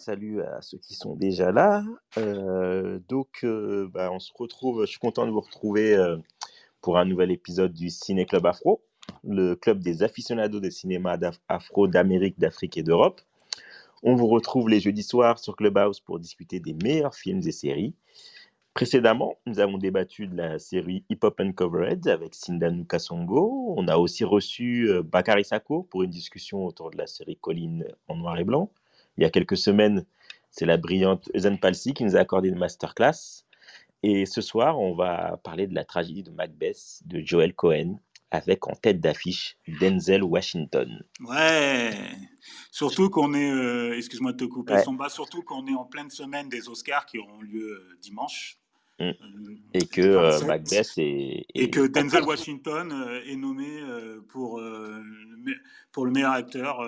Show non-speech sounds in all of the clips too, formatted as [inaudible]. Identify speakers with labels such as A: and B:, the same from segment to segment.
A: Salut à ceux qui sont déjà là. Euh, donc, euh, bah, on se retrouve. Je suis content de vous retrouver euh, pour un nouvel épisode du Ciné Club Afro, le club des aficionados de cinéma d'Af- afro d'Amérique, d'Afrique et d'Europe. On vous retrouve les jeudis soirs sur Clubhouse pour discuter des meilleurs films et séries. Précédemment, nous avons débattu de la série Hip Hop Uncovered avec Sindanu Kasongo. On a aussi reçu Bakary Sako pour une discussion autour de la série Colline en noir et blanc. Il y a quelques semaines, c'est la brillante Eusen Palsy qui nous a accordé une masterclass. Et ce soir, on va parler de la tragédie de Macbeth de Joel Cohen avec en tête d'affiche Denzel Washington.
B: Ouais, surtout qu'on est, euh, excuse-moi de te couper,
A: Ouais.
B: Samba, surtout qu'on est en pleine semaine des Oscars qui auront lieu euh, dimanche.
A: Mm.
B: Euh,
A: Et que euh,
B: 27.
A: Macbeth est,
B: Et que Denzel Washington est nommé pour, pour le meilleur acteur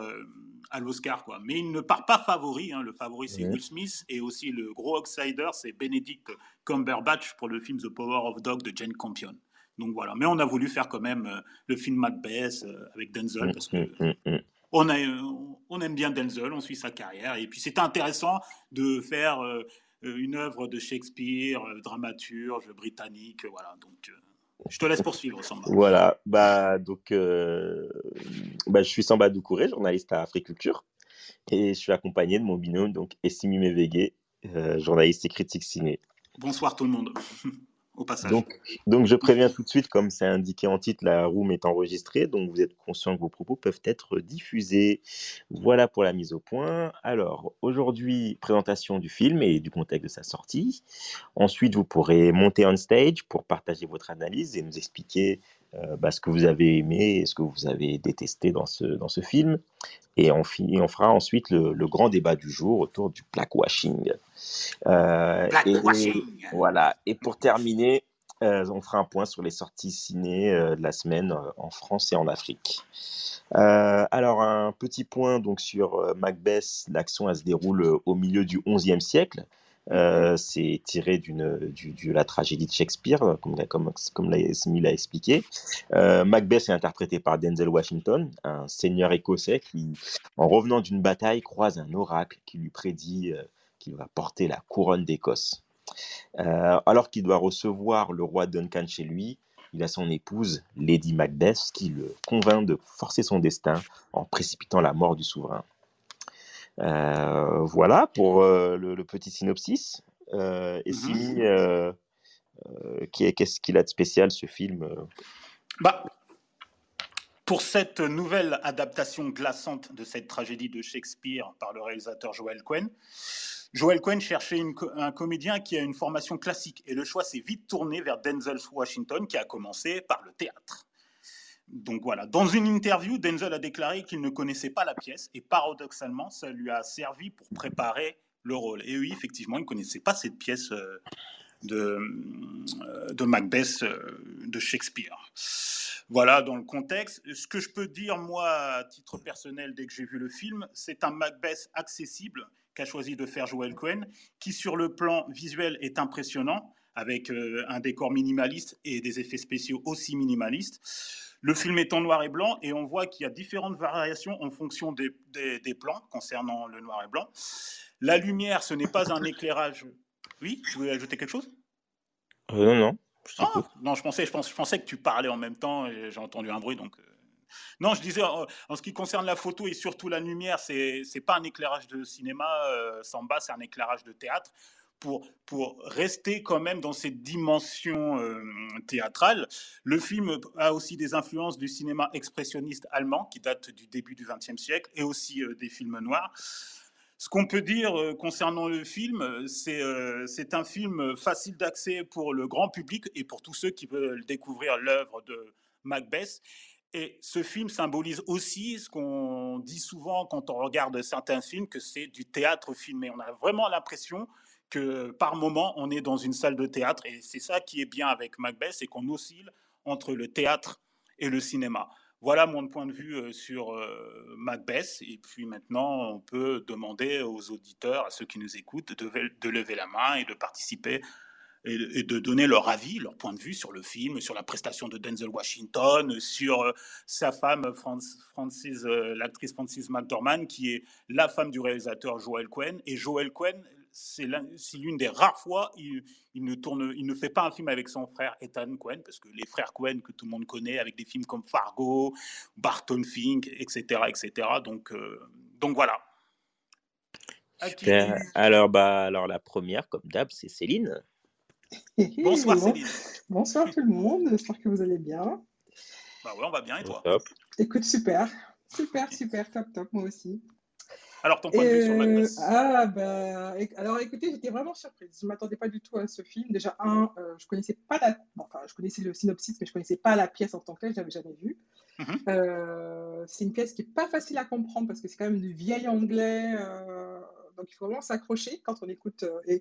B: à l'Oscar. quoi. Mais il ne part pas favori. hein. Le favori, c'est. Will Smith. Et aussi le gros outsider, c'est Benedict Cumberbatch pour le film The Power of Dog de Jane Campion. Donc voilà. Mais on a voulu faire quand même euh, le film Macbeth euh, avec Denzel parce que
A: mm, mm, mm.
B: on, a, on aime bien Denzel, on suit sa carrière. Et puis c'est intéressant de faire euh, une œuvre de Shakespeare, euh, dramaturge britannique. Voilà, donc je te laisse poursuivre, Samba.
A: Voilà, bah donc euh, bah, je suis Samba Doucouré, journaliste à Africulture, et je suis accompagné de mon binôme donc Essimi Mevege, euh, journaliste et critique ciné.
B: Bonsoir tout le monde, [laughs]
A: Donc, je préviens tout de suite, comme c'est indiqué en titre, la room est enregistrée, donc vous êtes conscient que vos propos peuvent être diffusés. Voilà pour la mise au point. Alors, aujourd'hui, présentation du film et du contexte de sa sortie. Ensuite, vous pourrez monter on stage pour partager votre analyse et nous expliquer euh, bah, ce que vous avez aimé et ce que vous avez détesté dans ce, film. Et on, fi- et on fera ensuite le grand débat du jour autour du blackwashing. Euh, et- voilà. Et pour terminer, euh, on fera un point sur les sorties ciné euh, de la semaine en France et en Afrique. Euh, alors, un petit point donc sur Macbeth. L'action, se déroule au milieu du XIe siècle. Euh, c'est tiré d'une, du- de la tragédie de Shakespeare, comme, comme, comme l'a expliqué. Euh, Macbeth est interprété par Denzel Washington, un seigneur écossais qui, en revenant d'une bataille, croise un oracle qui lui prédit qu'il va porter la couronne d'Écosse. Euh, alors qu'il doit recevoir le roi Duncan chez lui, il a son épouse, Lady Macbeth, qui le convainc de forcer son destin en précipitant la mort du souverain. Euh, voilà pour euh, le, le petit synopsis. Et
B: Mhm.
A: Qui est- qu'est-ce qu'il a de spécial ce film
B: Bah, pour cette nouvelle adaptation glaçante de cette tragédie de Shakespeare par le réalisateur Joel Cohen, Joel Cohen cherchait un comédien qui a une formation classique et le choix s'est vite tourné vers Denzel Washington qui a commencé par le théâtre. Donc voilà, dans une interview, Denzel a déclaré qu'il ne connaissait pas la pièce et paradoxalement, ça lui a servi pour préparer le rôle. Et oui, effectivement, il ne connaissait pas cette pièce euh, de, euh, de Macbeth euh, de Shakespeare. Voilà dans le contexte. Ce que je peux dire, moi, à titre personnel, dès que j'ai vu le film, c'est un Macbeth accessible qu'a choisi de faire Joel Cohen, qui sur le plan visuel est impressionnant, avec euh, un décor minimaliste et des effets spéciaux aussi minimalistes. Le film est en noir et blanc et on voit qu'il y a différentes variations en fonction des, des- des plans concernant le noir et blanc. La lumière, ce n'est pas un éclairage. Oui, tu voulais ajouter quelque chose?
A: Euh, Non, non. je
B: ah, non, je pensais, je, pense- je pensais que tu parlais en même temps et j'ai entendu un bruit. Donc, euh, non, je disais en, ce qui concerne la photo et surtout la lumière, c'est c'est pas un éclairage de cinéma, euh, Samba, c'est un éclairage de théâtre. Pour, pour rester quand même dans cette dimension euh, théâtrale, le film a aussi des influences du cinéma expressionniste allemand qui date du début du XXe siècle et aussi euh, des films noirs. Ce qu'on peut dire euh, concernant le film, c'est un film facile d'accès pour le grand public et pour tous ceux qui veulent découvrir l'œuvre de Macbeth. Et ce film symbolise aussi ce qu'on dit souvent quand on regarde certains films, que c'est du théâtre filmé. On a vraiment l'impression que par moment, on est dans une salle de théâtre. Et c'est ça qui est bien avec Macbeth, c'est qu'on oscille entre le théâtre et le cinéma. Voilà mon point de vue euh, sur euh, Macbeth. Et puis maintenant, on peut demander aux auditeurs, à ceux qui nous écoutent, de lever la main et de participer et, de donner leur avis, leur point de vue sur le film, sur la prestation de Denzel Washington, sur euh, sa femme, Francis, euh, l'actrice Francis McDormand, qui est la femme du réalisateur Joel Cohen. Et Joel Cohen, c'est l'une des rares fois, il, il, ne tourne, il ne fait pas un film avec son frère Ethan Cohen, parce que les frères Cohen que tout le monde connaît, avec des films comme Fargo, Barton Fink, etc., etc. Donc, euh, donc voilà.
A: Alors, bah, alors la première, comme d'hab, c'est Céline. [laughs]
B: Bonsoir Céline.
C: Bonsoir tout le monde, j'espère que vous allez bien.
B: Bah ouais, on va bien et toi?
A: Top.
C: Écoute, super, super, super, top, top, moi aussi.
B: Alors, ton point de vue sur Macbeth
C: Ah, bah, alors écoutez, j'étais vraiment surprise. Je ne m'attendais pas du tout à ce film. Déjà, un, euh, je connaissais pas la. enfin, je connaissais le synopsis, mais je connaissais pas la pièce en tant que telle, je l'avais jamais vue. Mhm. Euh, c'est une pièce qui est pas facile à comprendre parce que c'est quand même du vieil anglais. Euh, donc il faut vraiment s'accrocher quand on écoute. Euh, et,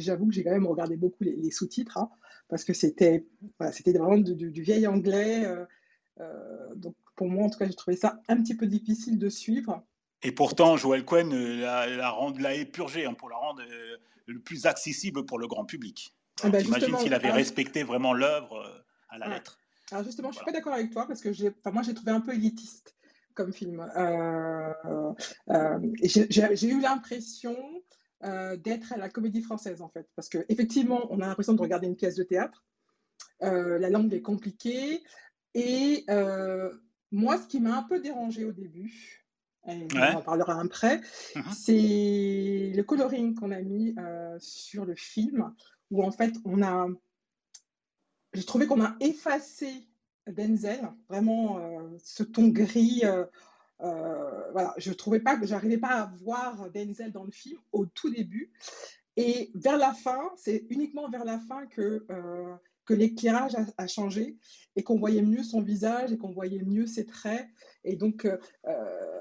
C: j'avoue que j'ai quand même regardé beaucoup les, sous-titres, hein, parce que c'était c'était vraiment du, vieil anglais. Euh, euh, donc pour moi, en tout cas, j'ai trouvé ça un petit peu difficile de suivre.
B: Et pourtant, Joël Cohen l'a, l'a épurgé hein, pour la rendre le plus accessible pour le grand public. Ah bah J'imagine s'il avait respecté vraiment l'œuvre à la lettre.
C: Alors justement, je ne suis pas d'accord avec toi parce que moi, j'ai trouvé un peu élitiste comme film. Euh, euh, j'ai eu l'impression euh, d'être à la comédie française, en fait, parce qu'effectivement, on a l'impression de regarder une pièce de théâtre. la langue est compliquée. Et moi, ce qui m'a un peu dérangé au début, et on en parlera après, uh-huh. c'est le coloring qu'on a mis sur le film, où en fait, on a. J'ai trouvé qu'on a effacé Denzel, vraiment euh, ce ton gris. Euh, euh, voilà, je trouvais pas que j'arrivais pas à voir Denzel dans le film au tout début. Et vers la fin, c'est uniquement vers la fin que, que l'éclairage a, changé et qu'on voyait mieux son visage et qu'on voyait mieux ses traits. Et donc,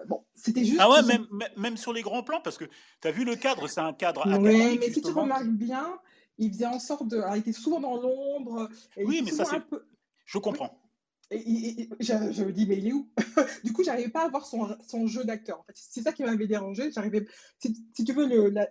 C: bon, c'était juste.
B: Ah ouais, même, même sur les grands plans, parce que tu as vu le cadre, c'est un cadre.
C: Oui, mais si tu remarques bien, il faisait en sorte de. Alors, il était souvent dans l'ombre.
B: Oui, mais ça, c'est. Peu... Je comprends.
C: Et, je, me dis, mais il est où? [laughs] Du coup, j'arrivais pas à voir son, jeu d'acteur. En fait, c'est ça qui m'avait dérangé. J'arrivais, si, tu veux, euh,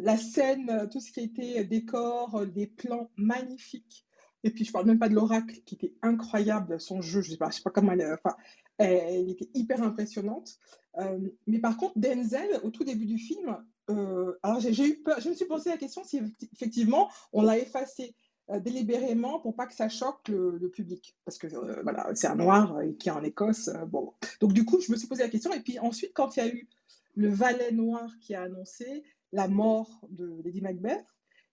C: la, scène, tout ce qui était décor, des plans magnifiques. Et puis, je parle même pas de l'oracle, qui était incroyable, son jeu. Je sais pas, sais pas comment elle, enfin, elle, était hyper impressionnante. Euh, mais par contre, Denzel, au tout début du film, euh, alors j'ai eu peur, je me suis posé la question si effectivement on l'a effacé. Euh, délibérément pour pas que ça choque le, public. Parce que euh, voilà, c'est un noir euh, qui est en Écosse. bon. Donc du coup, je me suis posé la question. Et puis ensuite, quand il y a eu le valet noir qui a annoncé la mort de Lady Macbeth,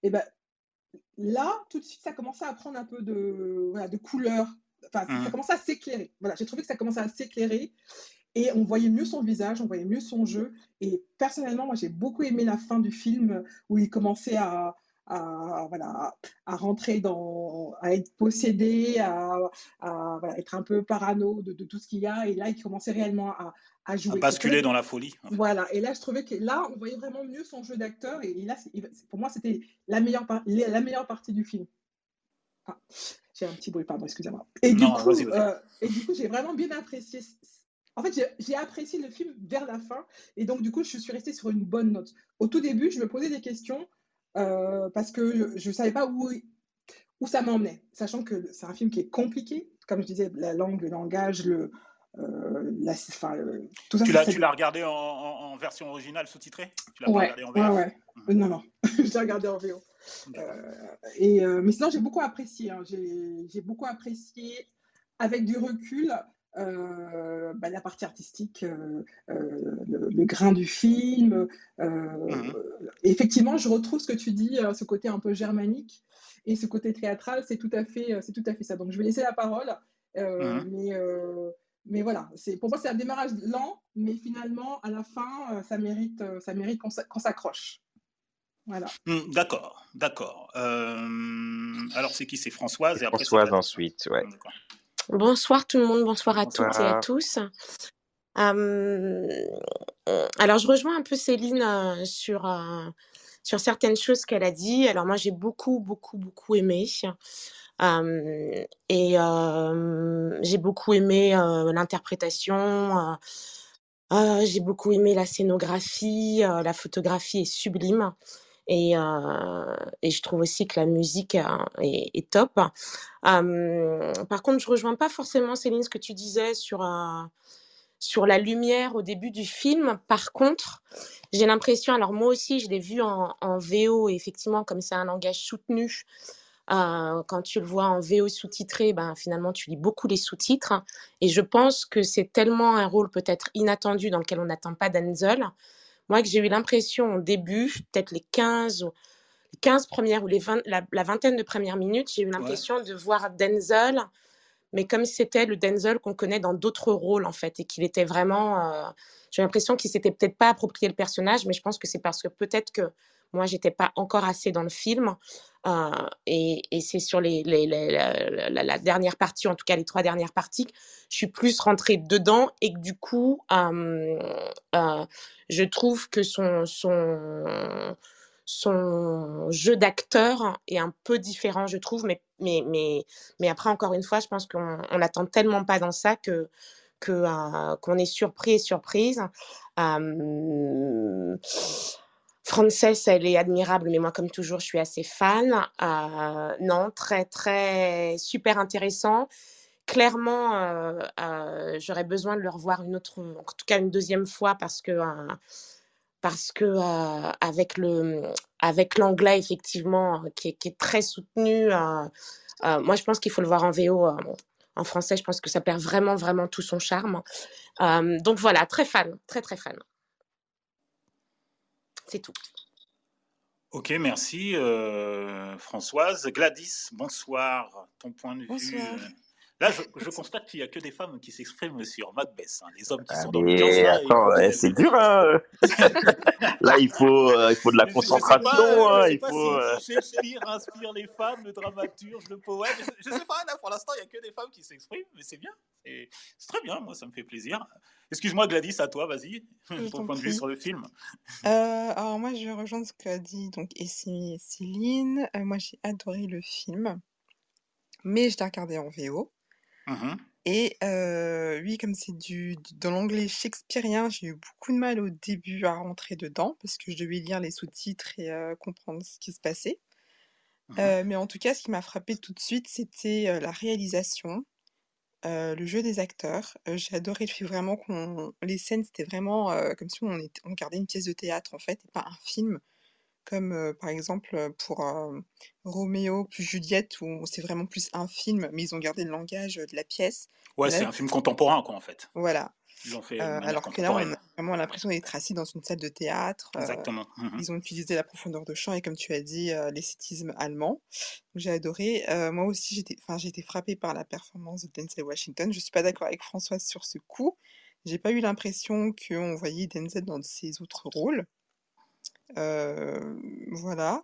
C: et eh ben là, tout de suite, ça commençait à prendre un peu de, voilà, de couleur. Enfin, ça mmh. commençait à s'éclairer. Voilà, j'ai trouvé que ça commençait à s'éclairer. Et on voyait mieux son visage, on voyait mieux son jeu. Et personnellement, moi, j'ai beaucoup aimé la fin du film où il commençait à, à, voilà, à rentrer dans, à être possédé, à, voilà, être un peu parano de, tout ce qu'il y a. Et là, il commençait réellement à, à jouer.
B: À basculer dans la folie.
C: Voilà. Et là, je trouvais que là, on voyait vraiment mieux son jeu d'acteur. Et, là, pour moi, c'était la meilleure, la meilleure partie du film. Ah, j'ai un petit bruit, pardon, excusez-moi. Et, du coup, euh, et du coup, j'ai vraiment bien apprécié. En fait, j'ai apprécié le film vers la fin. Et donc, du coup, je suis restée sur une bonne note. Au tout début, je me posais des questions. Euh, parce que je ne savais pas où, où ça m'emmenait, sachant que c'est un film qui est compliqué, comme je disais, la langue, le langage, le, euh, la,
B: tout ça. Tu l'as, regardé en, en, version originale sous-titrée? Tu l'as
C: ouais, regardé en VO ouais, ouais. Mmh. Non, non, [laughs] je l'ai regardé en VO. Euh, et, euh, mais sinon, j'ai beaucoup apprécié. Hein. J'ai, j'ai beaucoup apprécié avec du recul euh, bah, la partie artistique, euh, euh, le, grain du film. Mmh effectivement, je retrouve ce que tu dis, ce côté un peu germanique et ce côté théâtral, c'est tout à fait, c'est tout à fait ça. Donc, je vais laisser la parole, mmh mais, mais voilà, c'est pour moi c'est un démarrage lent, mais finalement à la fin, ça mérite, ça mérite qu'on s'accroche. Voilà.
B: Mmh, d'accord, d'accord. alors c'est qui? C'est Françoise et
A: après Françoise ensuite, ouais.
D: Bonsoir tout le monde, bonsoir à toutes et à tous. alors, je rejoins un peu Céline sur, sur certaines choses qu'elle a dit. Alors, moi, j'ai beaucoup, beaucoup, beaucoup aimé. et j'ai beaucoup aimé l'interprétation. j'ai beaucoup aimé la scénographie. la photographie est sublime. Et, et, je trouve aussi que la musique est, est top. par contre, je rejoins pas forcément Céline ce que tu disais sur sur la lumière au début du film. Par contre, j'ai l'impression, alors moi aussi, je l'ai vu en, VO, et effectivement, comme c'est un langage soutenu, euh, quand tu le vois en VO sous-titré, ben, finalement, tu lis beaucoup les sous-titres. Et je pense que c'est tellement un rôle peut-être inattendu dans lequel on n'attend pas Denzel. Moi, que j'ai eu l'impression au début, peut-être les 15 ou les 15 premières ou les la, vingtaine de premières minutes, j'ai eu l'impression de voir Denzel mais comme c'était le Denzel qu'on connaît dans d'autres rôles en fait, et qu'il était vraiment, euh, j'ai l'impression qu'il s'était peut-être pas approprié le personnage, mais je pense que c'est parce que peut-être que moi j'étais pas encore assez dans le film, et, et c'est sur la, dernière partie, en tout cas les trois dernières parties, je suis plus rentrée dedans et que du coup, je trouve que son jeu d'acteur est un peu différent, je trouve, mais, après, encore une fois, je pense qu'on n'attend tellement pas dans ça que qu'on est surpris et surprise. Frances, elle est admirable, mais moi, comme toujours, je suis assez fan. Euh, non, très, très super intéressant. Clairement, euh, j'aurais besoin de le revoir une autre, en tout cas une deuxième fois, parce que que avec avec l'anglais effectivement qui est, qui est, très soutenu, moi je pense qu'il faut le voir en VO. en français, je pense que ça perd vraiment vraiment tout son charme. donc voilà, très fan, très très fan. C'est tout.
B: Ok, merci Françoise. Gladys, bonsoir. Ton point de vue. Là, je, constate qu'il n'y a que des femmes qui s'expriment sur Macbeth. Hein. Les hommes qui ah, sont dans l'audience.
A: Attends, c'est dur. Hein [laughs] là, il faut, euh, il faut de la concentration. Hein, il faut.
B: Euh, Shakespeare inspire les femmes, le dramaturge, le poète. Je ne sais pas. Là, pour l'instant, il n'y a que des femmes qui s'expriment, mais c'est bien. C'est très bien. Moi, ça me fait plaisir. Excuse-moi, Gladys, à toi, vas-y. [laughs] Ton point de vue sur le film.
E: Euh, alors moi, je rejoins ce qu'a dit donc et Céline. moi, j'ai adoré le film, mais je l'ai regardé en VO. Mmh et oui, comme c'est du dans l'anglais shakespearien, j'ai eu beaucoup de mal au début à rentrer dedans parce que je devais lire les sous-titres et comprendre ce qui se passait. Mmh mais en tout cas, ce qui m'a frappé tout de suite, c'était, la réalisation, le jeu des acteurs. j'ai adoré le fait vraiment qu'on les scènes, c'était vraiment, comme si on on regardait une pièce de théâtre, en fait, et pas un film comme par exemple pour Roméo plus Juliette, où c'est vraiment plus un film, mais ils ont gardé le langage de la pièce.
B: Ouais, c'est un film contemporain, quoi, en fait.
E: Voilà. Ils ont fait alors que là, on a vraiment l'impression d'être assis dans une salle de théâtre.
B: Exactement.
E: Mmh ils ont utilisé la profondeur de champ et, comme tu as dit, l'esthétisme allemand. J'ai adoré. moi aussi, j'étais, enfin, j'ai été frappée par la performance de Denzel Washington. Je suis pas d'accord avec Françoise sur ce coup. J'ai pas eu l'impression qu'on voyait Denzel dans ses autres rôles voilà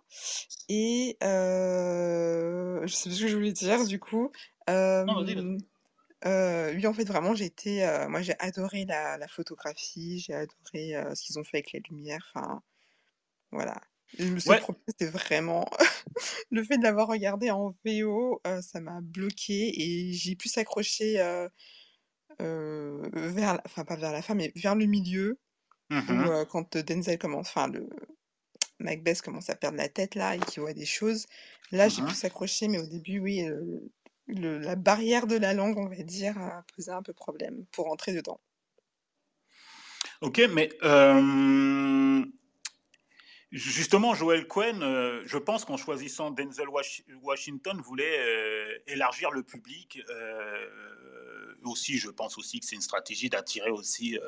E: et je sais pas ce que je voulais dire du coup. oui, en fait, vraiment, j'ai été, moi, j'ai adoré la la photographie, j'ai adoré, ce qu'ils ont fait avec les lumières, enfin, voilà. Le seul problème, c'était vraiment [laughs] le fait de l'avoir regardé en VO, ça m'a bloqué et j'ai pu s'accrocher, vers enfin, pas vers la fin, mais vers le milieu mmh quand Denzel commence enfin, le Macbeth commence à perdre la tête là et qui voit des choses. Là, j'ai pu s'accrocher, mais au début, oui, le, la barrière de la langue, on va dire, a posé un peu problème pour rentrer dedans.
B: Ok, mais Justement, Joel Cohen, euh, je pense qu'en choisissant Denzel Washington, voulait euh, élargir le public. Euh, aussi, je pense aussi que c'est une stratégie d'attirer aussi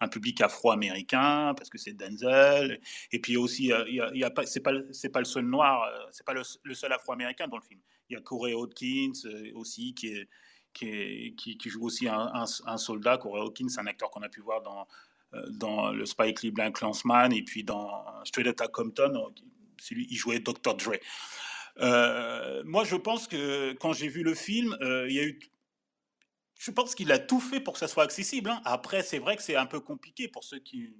B: un public afro-américain parce que c'est Denzel. Et puis aussi, il y a, pas, c'est pas, c'est pas le seul noir, c'est pas le, seul afro-américain dans le film. Il y a Corey Hawkins aussi qui est, qui, joue aussi un, soldat. Corey Hawkins, un acteur qu'on a pu voir dans euh, dans le Spike Lee Black Clansman et puis dans Straight Outta Compton, euh, il jouait Dr. Dre. Euh, moi, je pense que quand j'ai vu le film, il y a eu je pense qu'il a tout fait pour que ça soit accessible. Hein. Après, c'est vrai que c'est un peu compliqué pour ceux qui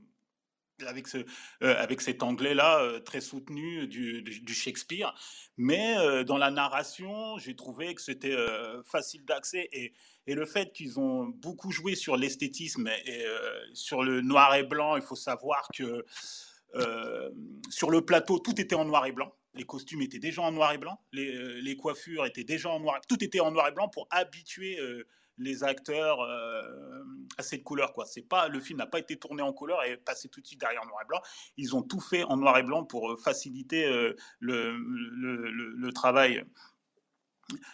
B: avec, ce, euh, avec cet anglais-là euh, très soutenu du, du, Shakespeare. Mais euh, dans la narration, j'ai trouvé que c'était facile d'accès. Et, le fait qu'ils ont beaucoup joué sur l'esthétisme et, sur le noir et blanc, il faut savoir que sur le plateau, tout était en noir et blanc. Les costumes étaient déjà en noir et blanc, les, les coiffures étaient déjà en noir Tout était en noir et blanc pour habituer les acteurs euh, à cette couleur. Quoi. C'est pas, le film n'a pas été tourné en couleur et passé tout de suite derrière noir et blanc. Ils ont tout fait en noir et blanc pour euh, faciliter euh, le, travail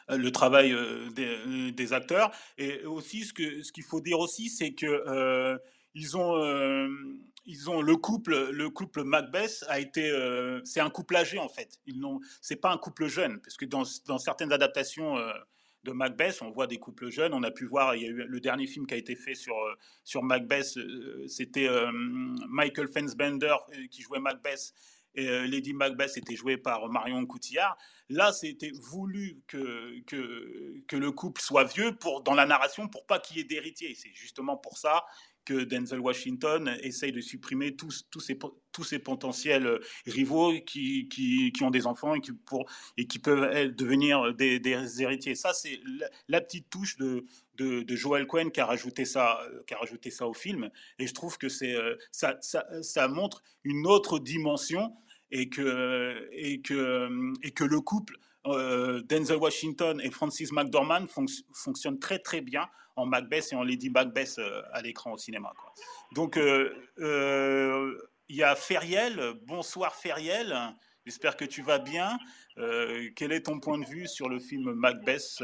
B: le travail des, acteurs. Et aussi, ce qu'il ce qu'il faut dire aussi, c'est que ils ont, ils ont le couple, le couple Macbeth a été, c'est un couple âgé en fait. Ils n'ont, c'est pas un couple jeune, parce que dans, dans certaines adaptations de Macbeth, on voit des couples jeunes. On a pu voir, il y a eu le dernier film qui a été fait sur, euh, sur Macbeth, euh, c'était euh, Michael Fassbender qui jouait Macbeth et Lady Macbeth était jouée par Marion Cotillard. Là, c'était voulu que, que, que, le couple soit vieux pour, dans la narration pour pas qu'il y ait d'héritier. C'est justement pour ça que Denzel Washington essaye de supprimer tous, tous, ces, tous potentiels euh, rivaux qui, qui, qui ont des enfants et qui, pour, et qui peuvent devenir des, des héritiers. Ça, c'est la, petite touche de, de, de, Joel Cohen qui a, rajouté ça, euh, qui a rajouté ça au film. Et je trouve que c'est, euh, ça, ça, ça montre une autre dimension et que, et que, et que le couple Denzel Washington et Francis McDormand fonctionnent très très bien en Macbeth et en Lady Macbeth euh, à l'écran au cinéma. Donc, euh, euh, il y a Feriel. Bonsoir Feriel. J'espère que tu vas bien. quel est ton point de vue sur le film Macbeth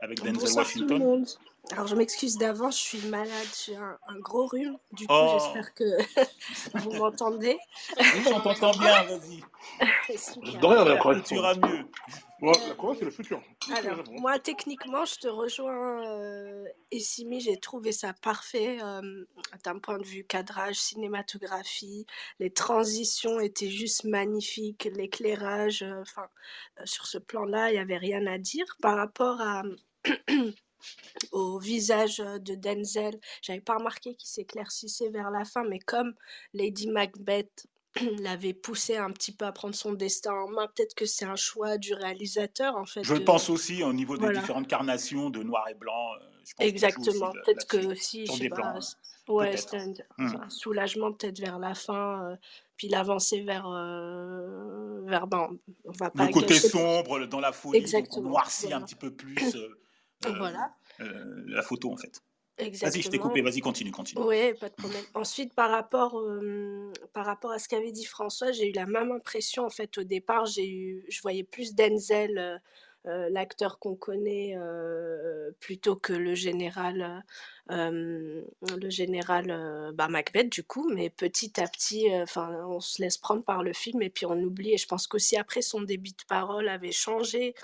B: avec Denzel Washington?
F: Alors, je m'excuse d'avance, je suis malade, j'ai un, gros rhume. Du coup, oh. j'espère que [laughs] vous m'entendez.
B: Oui, on t'entend bien, vas-y. [laughs]
G: De rien, la
B: Tu iras mieux.
G: Moi, la croix, c'est le futur.
F: Alors, moi, techniquement, je te rejoins, euh, Essimi, j'ai trouvé ça parfait euh, d'un point de vue cadrage, cinématographie. Les transitions étaient juste magnifiques, l'éclairage, euh, enfin, euh, sur ce plan-là, il n'y avait rien à dire. Par rapport à. [clears throat] au visage de Denzel. J'avais pas remarqué qu'il s'éclaircissait vers la fin, mais comme Lady Macbeth [clears throat] l'avait poussé un petit peu à prendre son destin en main, peut-être que c'est un choix du réalisateur en fait.
B: Je pense aussi au niveau des différentes carnations de noir et blanc. Euh,
F: Exactement, peut-être que aussi, je sais pas, ouais, c'était un, hmm. soulagement peut-être vers la fin, euh, puis l'avancée vers, euh, vers ben, on va pas
B: le côté sombre dans la folie, Exactement. donc on noircit un petit peu plus.
F: Voilà.
B: Euh, la photo en fait. Vas-y, je t'ai coupé, vas-y, continue, continue.
F: Oui, pas de problème. Ensuite, par rapport, par rapport à ce qu'avait dit François, j'ai eu la même impression, en fait, au départ, j'ai eu, je voyais plus Denzel, euh, euh, l'acteur qu'on connaît, plutôt que le général, le général bah, Macbeth, du coup, mais petit à petit, enfin, on se laisse prendre par le film et puis on oublie, et je pense qu'aussi après, son débit de parole avait changé,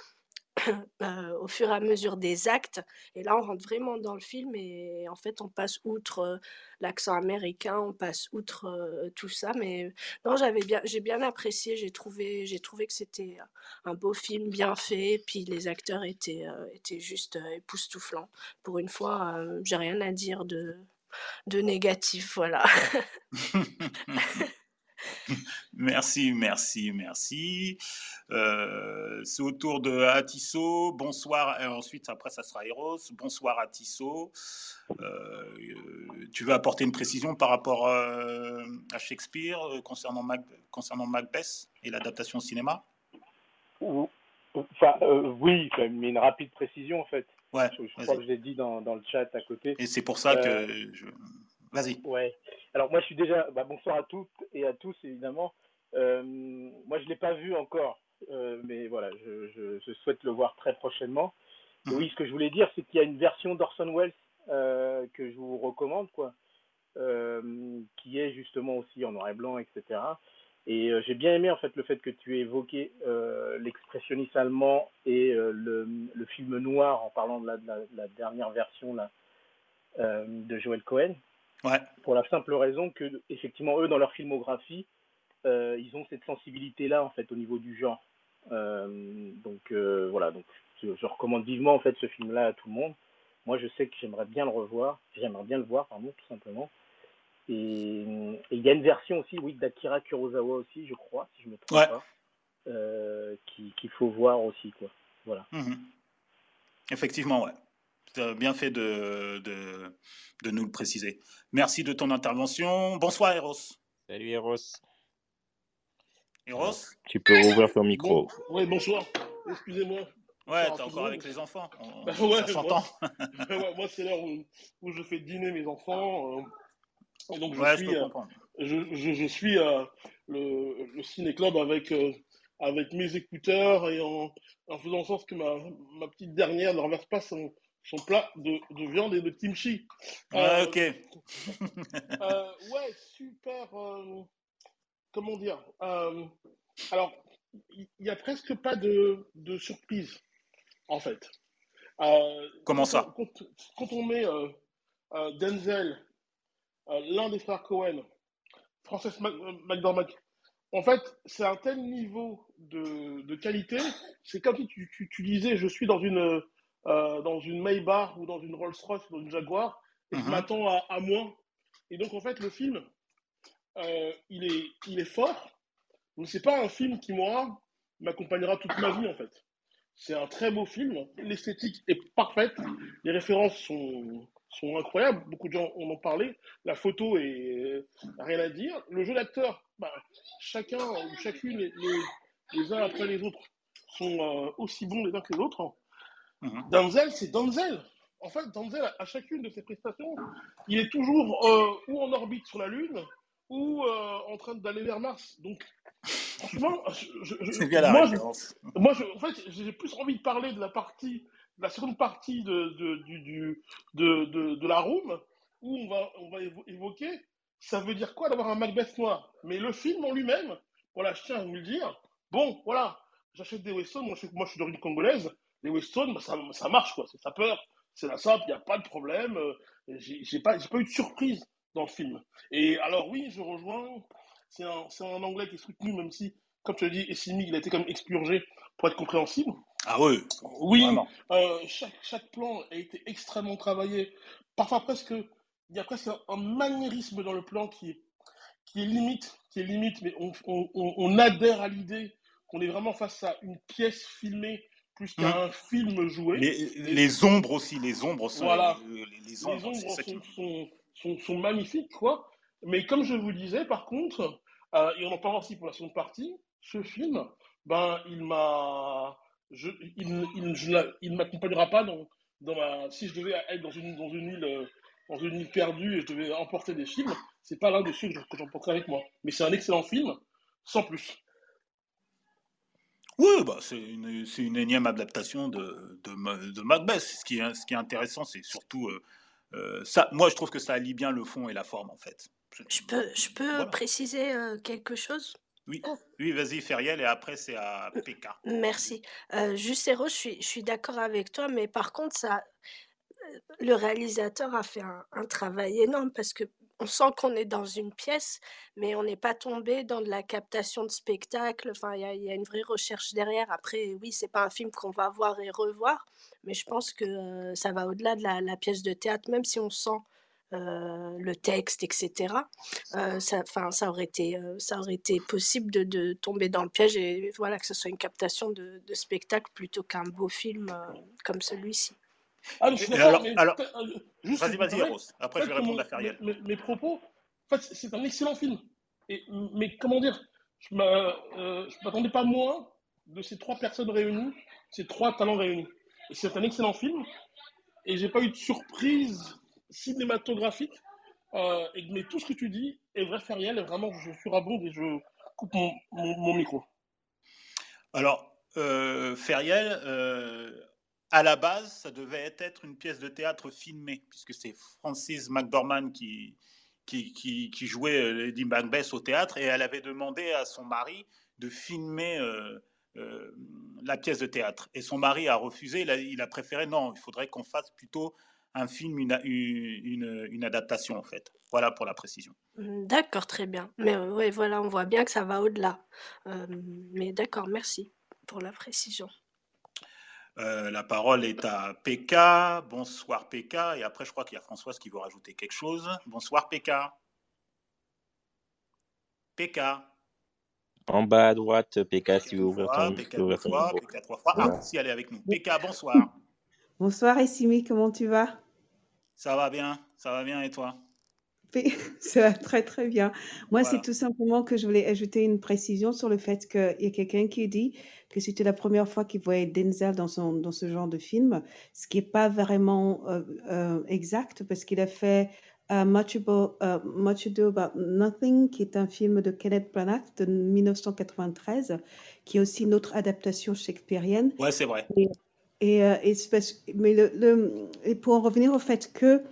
F: Euh, [coughs] au fur et à mesure des actes. Et là, on rentre vraiment dans le film et en fait, on passe outre euh, l'accent américain, on passe outre euh, tout ça. Mais non, j'avais bien, j'ai bien apprécié. J'ai trouvé, j'ai trouvé que c'était un beau film, bien fait. Puis les acteurs étaient, étaient juste époustouflants. Pour une fois, j'ai rien à dire de, de négatif. Voilà. [laughs] [laughs]
B: merci, merci, merci. Euh, c'est au tour de Atisso. Bonsoir. Et ensuite, après, ça sera Eros. Bonsoir, Atisso. Euh, tu veux apporter une précision par rapport euh, à Shakespeare concernant, concernant Macbeth et l'adaptation au cinéma?
G: Enfin, oui, mais une rapide précision en fait.
B: Ouais,
G: je, crois que je l'ai dit dans, dans, le chat à côté.
B: Et c'est pour ça que je... Vas-y.
G: Ouais. Alors moi je suis déjà. Bah, bonsoir à toutes et à tous évidemment. Euh, moi je l'ai pas vu encore, euh, mais voilà, je, je, souhaite le voir très prochainement. Mhm. Oui, ce que je voulais dire, c'est qu'il y a une version d'Orson Welles euh, que je vous recommande, quoi, qui est justement aussi en noir et blanc, etc. Et j'ai bien aimé en fait le fait que tu aies évoqué l'expressionnisme allemand et le, le, film noir en parlant de la, de la, de la dernière version là, de Joel Cohen. Pour la simple raison que, effectivement, eux, dans leur filmographie, euh, ils ont cette sensibilité-là, en fait, au niveau du genre. Euh, donc, euh, voilà. Donc, je, recommande vivement, en fait, ce film-là à tout le monde. moi, je sais que j'aimerais bien le revoir, j'aimerais bien le voir, pardon, tout simplement. Et, il y a une version aussi, oui, d'Akira Kurosawa aussi, je crois, si je me trompe pas, euh, qu'il faut voir aussi, quoi. Voilà.
B: Mhm. Effectivement, ouais. Tu as bien fait de, de, de, nous le préciser. Merci de ton intervention. Bonsoir, Eros.
A: Salut, Eros.
B: Eros
A: Tu peux ouvrir ton micro.
H: oui, bonsoir. Excusez-moi.
B: Ouais, t'es encore avec les enfants.
H: Bah [laughs] ouais, s'entend. [laughs] Moi, c'est l'heure où, je fais dîner mes enfants. Euh, donc, je suis, euh, je, je, suis euh, le, le ciné-club avec, avec mes écouteurs et en, en, faisant en sorte que ma, ma petite dernière ne renverse pas son, son plat de, de, viande et de kimchi.
B: Ouais, ok. [laughs]
H: ouais, super. comment dire Alors, il n'y a presque pas de, de surprise en fait.
B: Euh, Comment ça?
H: quand, on met euh, euh, Denzel, l'un des frères Cohen, Frances McDormand, en fait, c'est un tel niveau de, qualité, c'est comme si tu, tu, disais je suis dans une, dans une Maybach ou dans une Rolls-Royce ou dans une Jaguar et je mhm. m'attends à, à, moins. Et donc, en fait, le film, il, est, il est fort, mais c'est pas un film qui, moi, m'accompagnera toute ma vie, en fait. C'est un très beau film. L'esthétique est parfaite. Les références sont, sont incroyables. Beaucoup de gens en ont parlé. La photo est rien à dire. Le jeu d'acteur, bah, chacun ou chacune, les, les, uns après les autres, sont euh, aussi bons les uns que les autres. Mhm. Denzel, c'est Denzel. En fait, Denzel, à chacune de ses prestations, il est toujours euh, ou en orbite sur la Lune ou euh, en train d'aller vers Mars. Donc, franchement,
B: c'est bien la moi,
H: moi en fait, j'ai plus envie de parler de la partie, de la seconde partie de, de, du, de, de, de, la room, où on va, on va évoquer, ça veut dire quoi d'avoir un Macbeth noir? Mais le film en lui-même, voilà, je tiens à vous le dire, bon, voilà, j'achète des Weston, moi je, moi, je suis d'origine congolaise, les Weston, bah, ça, ça marche, quoi, c'est sa peur, c'est la simple, il n'y a pas de problème, euh, j'ai pas, pas eu de surprise dans le film. Et alors oui, je rejoins c'est un, anglais qui est soutenu, même si, comme tu l'as dit, Essimi, il a été comme expurgé pour être compréhensible.
B: Ah oui
H: Oui, euh, chaque, chaque plan a été extrêmement travaillé. Parfois presque, il y a presque un, maniérisme dans le plan qui est, qui est limite, qui est limite, mais on, on, on adhère à l'idée qu'on est vraiment face à une pièce filmée plus qu'à mmh. un film joué.
B: Les, les, ombres aussi, les ombres sont,
H: voilà. les, les, ombres, sont, sont, sont, sont, magnifiques, quoi. Mais comme je vous disais, par contre, euh, et on en parle aussi pour la seconde partie, ce film, ben, il m'a, je, il, il, il m'accompagnera pas dans, dans ma, si je devais être dans une, dans une île, euh, dans une île perdue et je devais emporter des films, c'est pas l'un de ceux que j'emporterai avec moi. Mais c'est un excellent film, sans plus.
B: Oui, bah c'est une, une, énième adaptation de, de, de, Macbeth. Ce qui est, ce qui est intéressant, c'est surtout euh, ça. Moi, je trouve que ça allie bien le fond et la forme, en fait.
F: Je peux, je peux préciser euh, quelque chose?
B: Oui, oh. oui vas-y, Feriel, et après c'est à PK.
F: Merci. Euh, juste, je suis, je suis d'accord avec toi, mais par contre, ça, euh, le réalisateur a fait un, travail énorme parce que on sent qu'on est dans une pièce, mais on n'est pas tombé dans de la captation de spectacle. Enfin, il y, a une vraie recherche derrière. Après, oui, c'est pas un film qu'on va voir et revoir, mais je pense que ça va au-delà de la, pièce de théâtre, même si on sent euh, le texte, etc. Euh, ça, aurait été, euh, ça été possible de, tomber dans le piège et voilà que ce soit une captation de spectacle plutôt qu'un beau film comme celui-ci.
B: Ah, alors, alors, vas-y, vas-y. Après, je vais répondre à Feriel.
H: Mes, mes, propos, en fait, c'est un excellent film. Et, mais comment dire, je ne m'attendais pas moins de ces trois personnes réunies, ces trois talents réunis. Et c'est un excellent film. Et j'ai pas eu de surprise cinématographique. Euh, mais tout ce que tu dis est vrai, Feriel, et vraiment, je suis rabonde et je coupe mon, micro.
B: Alors, euh, Feriel, euh, à la base, ça devait être une pièce de théâtre filmée, puisque c'est Francis McDormand qui, jouait Lady Macbeth au théâtre, et elle avait demandé à son mari de filmer la pièce de théâtre. Et son mari a refusé, il a, préféré, non, il faudrait qu'on fasse plutôt un film, une, adaptation en fait. Voilà pour la précision.
F: Mmh, d'accord, très bien. Mais euh, oui, voilà, on voit bien que ça va au-delà. Euh, mais d'accord, merci pour la précision.
B: Euh, la parole est à PK. Bonsoir PK. Et après, je crois qu'il y a Françoise qui veut rajouter quelque chose. Bonsoir PK. PK.
A: En bas à droite, PK, si vous
B: ouvrez ton PK deux fois, PK trois fois. Ah, si elle est avec nous. PK, bonsoir.
I: Bonsoir Essimi, comment tu vas?
B: Ça va bien, ça va bien et toi? [laughs]
I: Ça va très très bien. Moi, c'est tout simplement que je voulais ajouter une précision sur le fait qu'il y a quelqu'un qui dit que c'était la première fois qu'il voyait Denzel dans, son, dans ce genre de film, ce qui n'est pas vraiment euh, euh, exact parce qu'il a fait uh, Much, About, Much Ado About Nothing, qui est un film de Kenneth Branagh de 1993, qui est aussi une autre adaptation shakespearienne.
B: Ouais, c'est vrai.
I: Et, et, mais le, et pour en revenir au fait que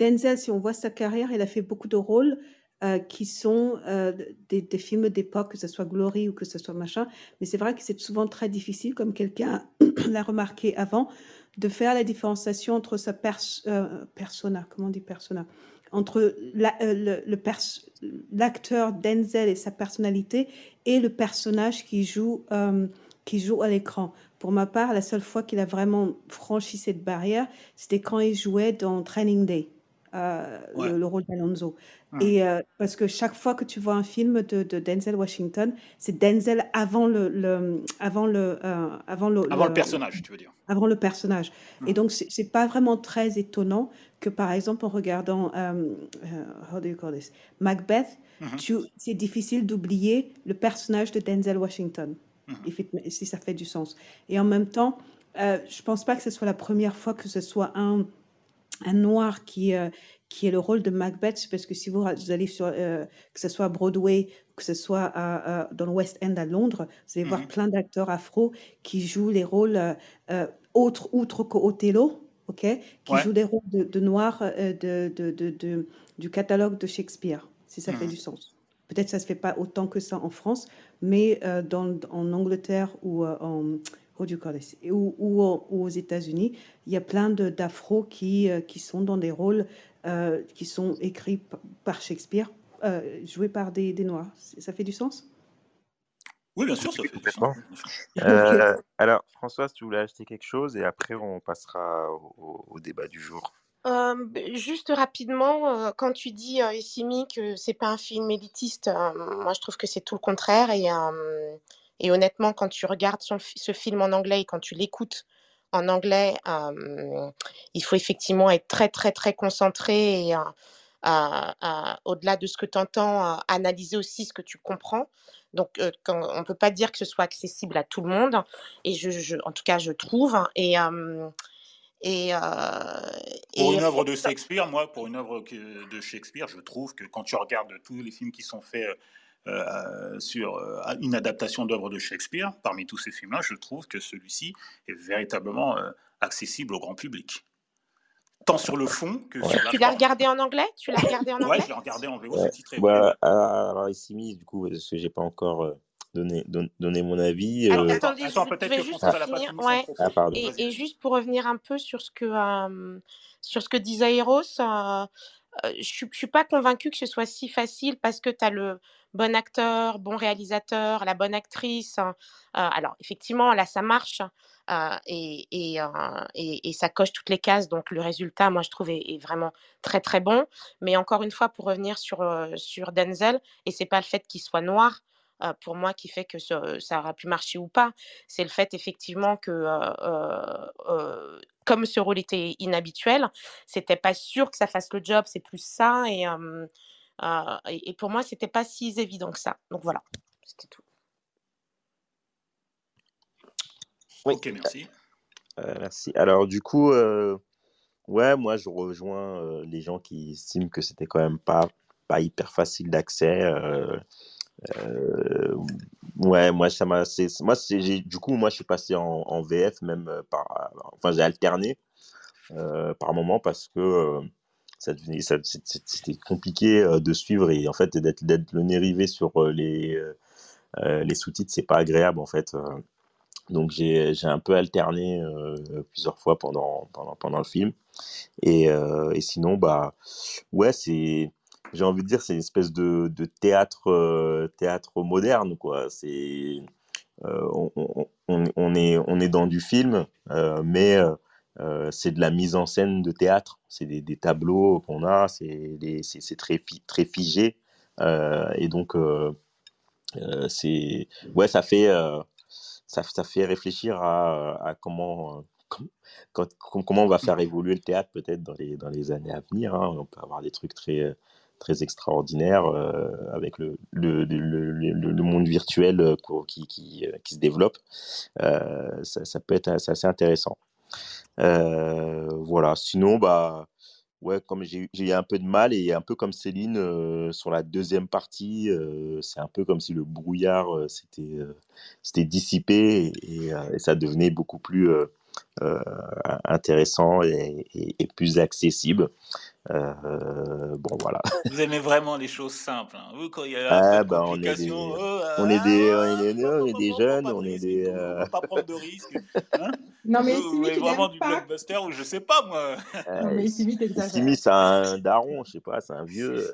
I: Denzel, si on voit sa carrière, il a fait beaucoup de rôles euh, qui sont euh, des, films d'époque, que ce soit Glory ou que ce soit machin. Mais c'est vrai que c'est souvent très difficile, comme quelqu'un [clears throat] l'a remarqué avant, de faire la différenciation entre sa euh, persona, comment on dit persona, entre l'acteur Denzel et sa personnalité et le personnage qui joue, qui joue à l'écran. Pour ma part, la seule fois qu'il a vraiment franchi cette barrière, c'était quand il jouait dans Training Day. Euh, le, rôle d'Alonso. Et euh, parce que chaque fois que tu vois un film de, Denzel Washington, c'est Denzel avant le, le avant le
B: euh, avant le, avant le, personnage, tu veux dire.
I: Avant le personnage. Hum. Et donc c'est pas vraiment très étonnant que par exemple en regardant how do you call this? Macbeth, c'est difficile d'oublier le personnage de Denzel Washington. si ça fait du sens. Et en même temps, je pense pas que ce soit la première fois que ce soit un un noir qui, euh, qui est le rôle de Macbeth, parce que si vous, allez sur, euh, que ce soit à Broadway, que ce soit à, dans le West End à Londres, vous allez voir mhm. plein d'acteurs afro qui jouent les rôles euh, autres, outre qu'Othello, ok, qui jouent des rôles de, noirs de, de, de, du catalogue de Shakespeare, si ça fait mhm. du sens. Peut-être ça se fait pas autant que ça en France, mais dans, en Angleterre ou en, ou, ou, aux États-Unis, il y a plein d'afro qui, euh, qui sont dans des rôles euh, qui sont écrits par Shakespeare, euh, joués par des, des, Noirs. Ça fait du sens?
B: Oui, bien sûr, ça fait du sens. [laughs]
A: alors, Françoise, tu voulais acheter quelque chose et après on passera au, débat du jour.
D: juste rapidement, quand tu dis, euh, Essimi, que c'est pas un film élitiste, moi je trouve que c'est tout le contraire. Et et honnêtement, quand tu regardes ce film en anglais et quand tu l'écoutes en anglais, il faut effectivement être très, très, très concentré et au-delà de ce que tu entends, analyser aussi ce que tu comprends. Donc, on ne peut pas dire que ce soit accessible à tout le monde. Et je, en tout cas, je trouve. Et, et,
B: pour une œuvre de Shakespeare, moi, pour une œuvre de Shakespeare, je trouve que quand tu regardes tous les films qui sont faits euh, sur euh, une adaptation d'œuvres de Shakespeare, parmi tous ces films-là, je trouve que celui-ci est véritablement euh, accessible au grand public. Tant sur le fond que sur la
D: Tu l'as regardé en anglais? Tu l'as regardé en anglais?
B: Ouais, je l'ai regardé en VO, c'est titré.
A: Ouais, alors ici, mis, du coup, parce que j'ai pas encore donné, donné mon avis.
D: Alors, attendez, Attends, peut-être que juste finir. Ouais. Ah, et, et, juste pour revenir un peu sur ce que, sur ce que disait Eros, je ne suis pas convaincue que ce soit si facile parce que tu as le bon acteur, bon réalisateur, la bonne actrice. Hein, alors, effectivement, là, ça marche et, et, ça coche toutes les cases. Donc, le résultat, moi, je trouve, est, vraiment très, très bon. Mais encore une fois, pour revenir sur, Denzel, et c'est pas le fait qu'il soit noir. pour moi, qui fait que ça aura pu marcher ou pas, c'est le fait effectivement que comme ce rôle était inhabituel, c'était pas sûr que ça fasse le job, c'est plus ça. Et, et, pour moi, c'était pas si évident que ça. Donc voilà, c'était tout.
B: Ok, merci.
A: Euh, merci. Alors du coup, euh, ouais, moi je rejoins euh, les gens qui estiment que c'était quand même pas, pas hyper facile d'accès. Ouais, moi ça m'a, moi du coup moi je suis passé en, en VF même par, enfin j'ai alterné par moment parce que ça devenait, ça, c'était compliqué euh, de suivre et en fait d'être, d'être le nez rivé sur euh, les, euh, les sous-titres, c'est pas agréable en fait. Donc j'ai, un peu alterné plusieurs fois pendant, pendant, pendant le film. Et, et sinon, bah ouais, c'est j'ai envie de dire, c'est une espèce de, de théâtre, théâtre moderne, quoi. C'est on, est, on est dans du film, mais c'est de la mise en scène de théâtre. C'est des, tableaux qu'on a, c'est très, très figé. et donc, c'est ouais, ça fait, ça, ça, fait réfléchir à, à comment comment on va faire évoluer le théâtre peut-être dans les, dans les années à venir. Hein. On peut avoir des trucs très, très extraordinaires euh, avec le, le, le, monde virtuel euh, qui, qui, euh, qui, se développe. Ça, peut être assez intéressant. voilà, sinon, bah, ouais, comme j'ai eu un peu de mal et un peu comme Céline sur la deuxième partie, c'est un peu comme si le brouillard s'était dissipé et, ça devenait beaucoup plus euh, intéressant et, plus accessible. Euh, bon, voilà. [laughs]
B: Vous aimez vraiment les choses simples. Hein. Vous, quand il y a ah, bah,
A: on est des, oh, on, est des, on, est des, on est des jeunes, on est des.
B: Euh... On pas prendre de risques. Hein [laughs] non, mais vous, vous vraiment du pas. blockbuster ou je sais pas, moi?
A: Euh, non, mais Simi, Simi c'est un [laughs] daron, je sais pas, c'est un vieux.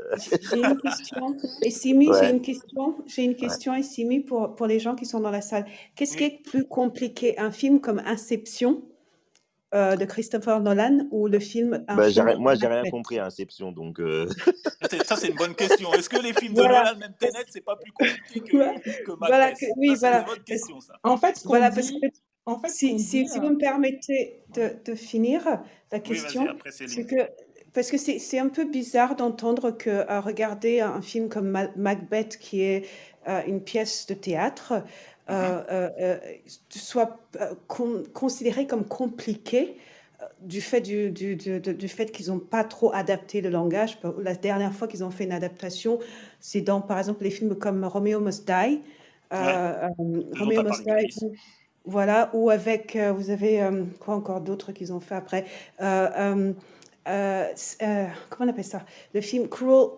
I: J'ai une question. Et Simi, ouais. j'ai une question. J'ai une question, ouais. et Simi, pour, pour les gens qui sont dans la salle. Qu'est-ce oui. qui est plus compliqué Un film comme Inception euh, de Christopher Nolan ou le film
A: bah, film Moi, j'ai rien compris à Inception, donc. Euh... [laughs]
B: ça, c'est une bonne question. Est-ce que les films de voilà. Nolan, même Tenet, c'est pas plus compliqué que, que Macbeth
I: voilà, que, Oui, ça, voilà. Une bonne question, ça. En fait, voilà, parce que. En fait, si, si, si, vous me permettez de, de finir la question, oui, c'est que parce que c'est un peu bizarre d'entendre que euh, regarder un film comme Macbeth, qui est euh, une pièce de théâtre, euh, euh, euh, soit con, considéré comme compliqué du fait, du, du, du, du fait qu'ils n'ont pas trop adapté le langage. La dernière fois qu'ils ont fait une adaptation, c'est dans, par exemple, les films comme Romeo Must Die. Ouais. Romeo Must Die. Voilà, ou avec, vous avez quoi encore d'autres qu'ils ont fait après? Euh, euh, comment on appelle ça? Le film Cruel,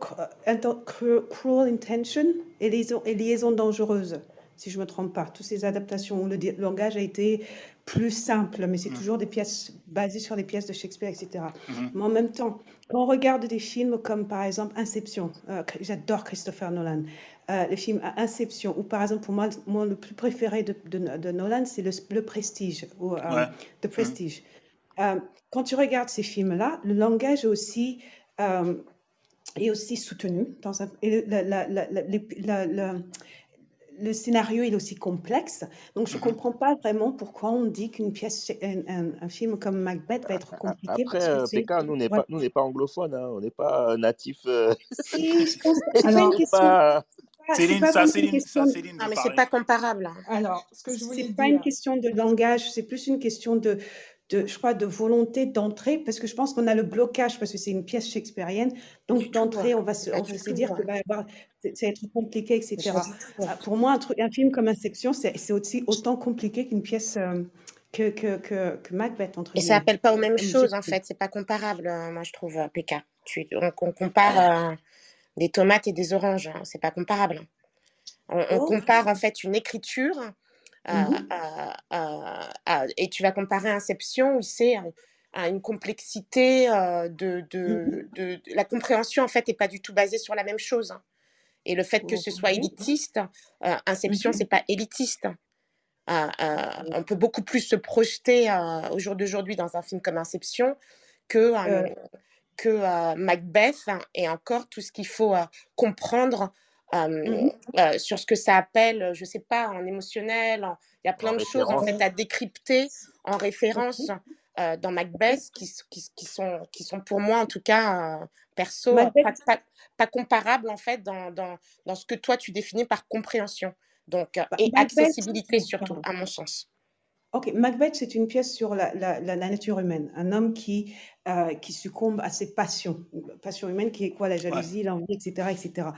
I: Cruel, Cruel Intention et Liaison, et liaison dangereuse si je ne me trompe pas. Toutes ces adaptations, le langage a été plus simple, mais c'est mmh. toujours des pièces basées sur les pièces de Shakespeare, etc. Mmh. Mais en même temps, quand on regarde des films comme par exemple Inception, euh, j'adore Christopher Nolan, euh, le film Inception, ou par exemple pour moi, moi le plus préféré de, de, de Nolan, c'est le, le, Prestige, ou euh, ouais. The mmh. Prestige. Mmh. quand tu regardes ces films-là, le langage est aussi est aussi soutenu dans un, et la, la, la, le scénario est aussi complexe. Donc, je ne mhm. comprends pas vraiment pourquoi on dit qu'une pièce, un, un, un, film comme Macbeth va être compliqué.
A: Après, euh, PK, nous, on n'est ouais. pas, pas anglophones, hein, on n'est pas natifs. Euh...
I: Si, [laughs] je pense que c'est une question. Pas...
B: Céline, ça, Céline, ça, Céline.
D: Ah, mais c'est pas comparable.
I: Alors, ce que je voulais C'est pas une question de langage, c'est plus une question de, de, je crois, de volonté d'entrer, parce que je pense qu'on a le blocage, parce que c'est une pièce shakespearienne. Donc, d'entrée, on va se, on va se dire que va avoir, ça va être compliqué, etc. Ah, pour moi, un, truc, un film comme Inception, c'est aussi autant compliqué qu'une pièce. Euh, que, que, que, que, Macbeth. Entre
D: et ça n'appelle pas aux mêmes choses, en fait. C'est pas comparable, euh, moi, je trouve, euh, PK. Tu, on, on, compare euh, des tomates et des oranges. Hein. C'est pas comparable. On, on oh. compare, en fait, une écriture Mmh et tu vas comparer Inception où c'est à une complexité de, de, mmh de, La compréhension, en fait, n'est pas du tout basée sur la même chose. Hein. Et le fait que ce soit élitiste, Inception, mmh c'est pas élitiste. on peut beaucoup plus se projeter au jour d'aujourd'hui dans un film comme Inception que, que Macbeth hein, et encore tout ce qu'il faut comprendre Mmh sur ce que ça appelle, je sais pas, en émotionnel. Il y a plein en de choses en fait à décrypter en référence euh, dans Macbeth qui, qui, qui, sont, qui sont pour moi en tout cas euh, perso pas, pas, pas, comparables en fait dans, dans, dans, ce que toi tu définis par compréhension. Donc, bah, et Macbeth, accessibilité surtout, à mon sens.
I: Ok, Macbeth, c'est une pièce sur la, la, la, nature humaine. Un homme qui, qui succombe à ses passions. Passion humaine qui est quoi? La jalousie, ouais. l'envie, etc., etc.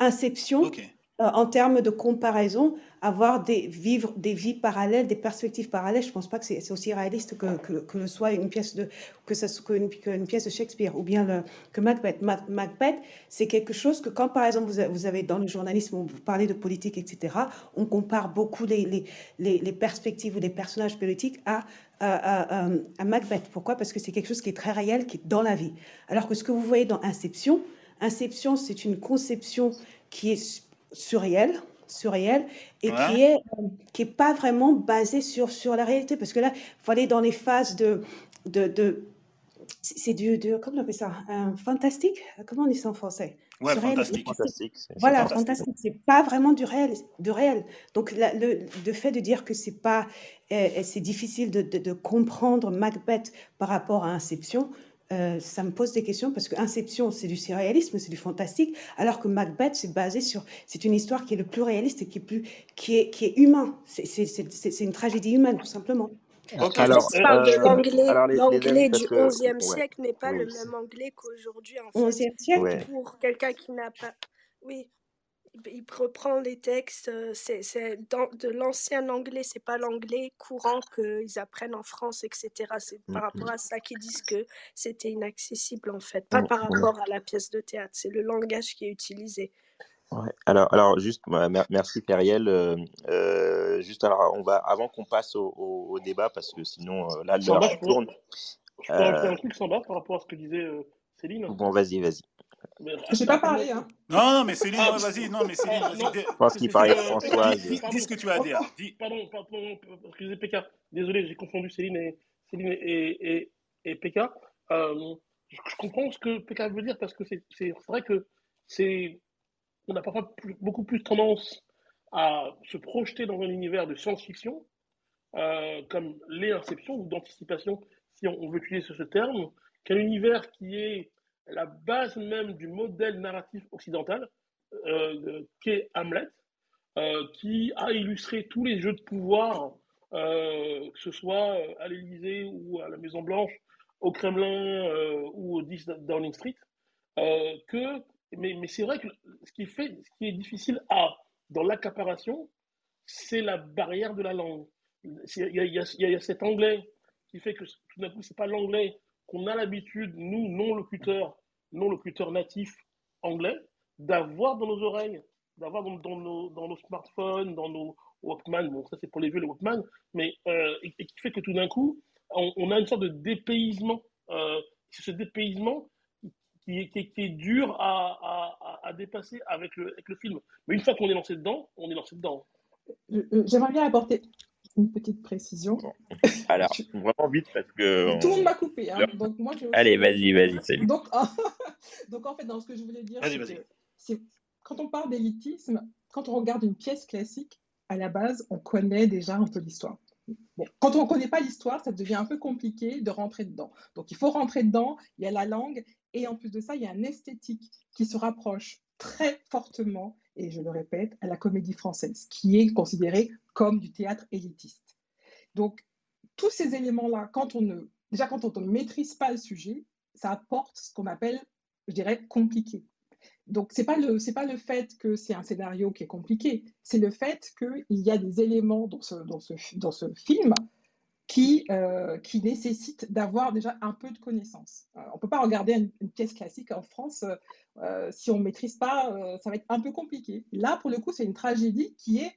I: Inception, okay. euh, en termes de comparaison, avoir des, vivre des vies parallèles, des perspectives parallèles, je ne pense pas que c'est aussi réaliste que, que, que, soit une pièce de, que ça une, une pièce de Shakespeare ou bien le, que Macbeth. Macbeth, c'est quelque chose que quand, par exemple, vous, vous avez dans le journalisme, vous parlez de politique, etc., on compare beaucoup les, les, les, les perspectives ou les personnages politiques à à, à, à, Macbeth. Pourquoi? Parce que c'est quelque chose qui est très réel, qui est dans la vie. Alors que ce que vous voyez dans Inception, Inception, c'est une conception qui est surréelle, surréel et qui est qui est pas vraiment basé sur sur la réalité parce que là il faut aller dans les phases de de, de c'est du, de, comment on appelle ça un fantastique? Comment on dit ça en français?
B: Ouais, fantastique.
I: Voilà, fantastique. C'est pas vraiment du réel, du réel. Donc le, le, fait de dire que c'est pas, euh, c'est difficile de, de, de, comprendre Macbeth par rapport à Inception, euh, ça me pose des questions parce que Inception, c'est du surréalisme, c'est du fantastique, alors que Macbeth, c'est basé sur, c'est une histoire qui est le plus réaliste et qui est plus, qui est, qui est humain. C'est une tragédie humaine, tout simplement.
F: Okay. Alors, parle de l'anglais. L'anglais du XIe siècle n'est pas le même anglais qu'aujourd'hui. En
I: fait. siècle?
F: Pour quelqu'un qui n'a pas. Oui, il reprend les textes. C'est de l'ancien anglais, c'est pas l'anglais courant qu'ils apprennent en France, etc. C'est par rapport à ça qu'ils disent que c'était inaccessible, en fait. Pas par rapport à la pièce de théâtre. C'est le langage qui est utilisé.
A: Ouais. Alors, alors juste, merci Periel. Euh, euh, juste, alors, on va avant qu'on passe au, au, débat parce que sinon euh, là l'heure tourne.
H: Je peux rajouter un truc sans bas par rapport à ce que disait Céline.
A: Bon, vas-y, vas-y.
C: Je n'ai pas parlé. Hein.
B: Non, non, mais Céline, ah, vas-y. Non, mais Céline, vas-y.
A: Je pense qu'il parlait Françoise.
B: Dis, dis, ce que tu as à dire. Dis.
H: Pardon, pardon, excusez PK. Désolé, j'ai confondu Céline et, Céline et, et, et PK. Euh, je, je, comprends ce que PK veut dire parce que c'est vrai que c'est on a parfois beaucoup plus tendance à se projeter dans un univers de science-fiction, euh, comme les inceptions ou d'anticipation, si on, veut utiliser ce terme, qu'un univers qui est la base même du modèle narratif occidental, euh, qu'est Hamlet, euh, qui a illustré tous les jeux de pouvoir, euh, que ce soit à l'Élysée ou à la Maison Blanche, au Kremlin ou au 10 Downing Street, que mais, c'est vrai que ce qui, fait, ce qui est difficile à, dans l'accaparation, c'est la barrière de la langue. Il y, a cet anglais qui fait que tout d'un coup, ce n'est pas l'anglais qu'on a l'habitude, nous, non-locuteurs, non-locuteurs natifs anglais, d'avoir dans nos oreilles, d'avoir dans, dans, nos, dans, nos, smartphones, dans nos Walkman, bon, ça c'est pour les vieux, les Walkman, mais euh, et, qui fait que tout d'un coup, on, on, a une sorte de dépaysement. Euh, ce dépaysement, qui est, qui, dur à, à, dépasser avec le, avec le film. Mais une fois qu'on est lancé dedans, on est lancé dedans.
C: J'aimerais bien apporter une petite précision.
A: Alors, [laughs] vraiment vite parce que.
C: Tout le monde m'a coupé. Hein. Donc, moi, je...
A: Allez, vas-y, vas-y,
C: Donc, [laughs] donc, en fait, dans ce que je voulais dire, c'est quand on parle d'élitisme, quand on regarde une pièce classique, à la base, on connaît déjà un peu l'histoire. Bon, quand on ne connaît pas l'histoire, ça devient un peu compliqué de rentrer dedans. Donc, il faut rentrer dedans, il y a la langue, et en plus de ça, il y a un esthétique qui se rapproche très fortement, et je le répète, à la comédie française, qui est considérée comme du théâtre élitiste. Donc, tous ces éléments-là, quand on ne, déjà quand on ne maîtrise pas le sujet, ça apporte ce qu'on appelle, je dirais, compliqué. Donc, ce n'est pas, le, pas le fait que c'est un scénario qui est compliqué, c'est le fait qu'il y a des éléments dans ce, dans ce, dans ce film qui, euh, qui nécessite d'avoir déjà un peu de connaissances. Euh, on ne peut pas regarder une, pièce classique en France euh, si on ne maîtrise pas, ça va être un peu compliqué. Là, pour le coup, c'est une tragédie qui est,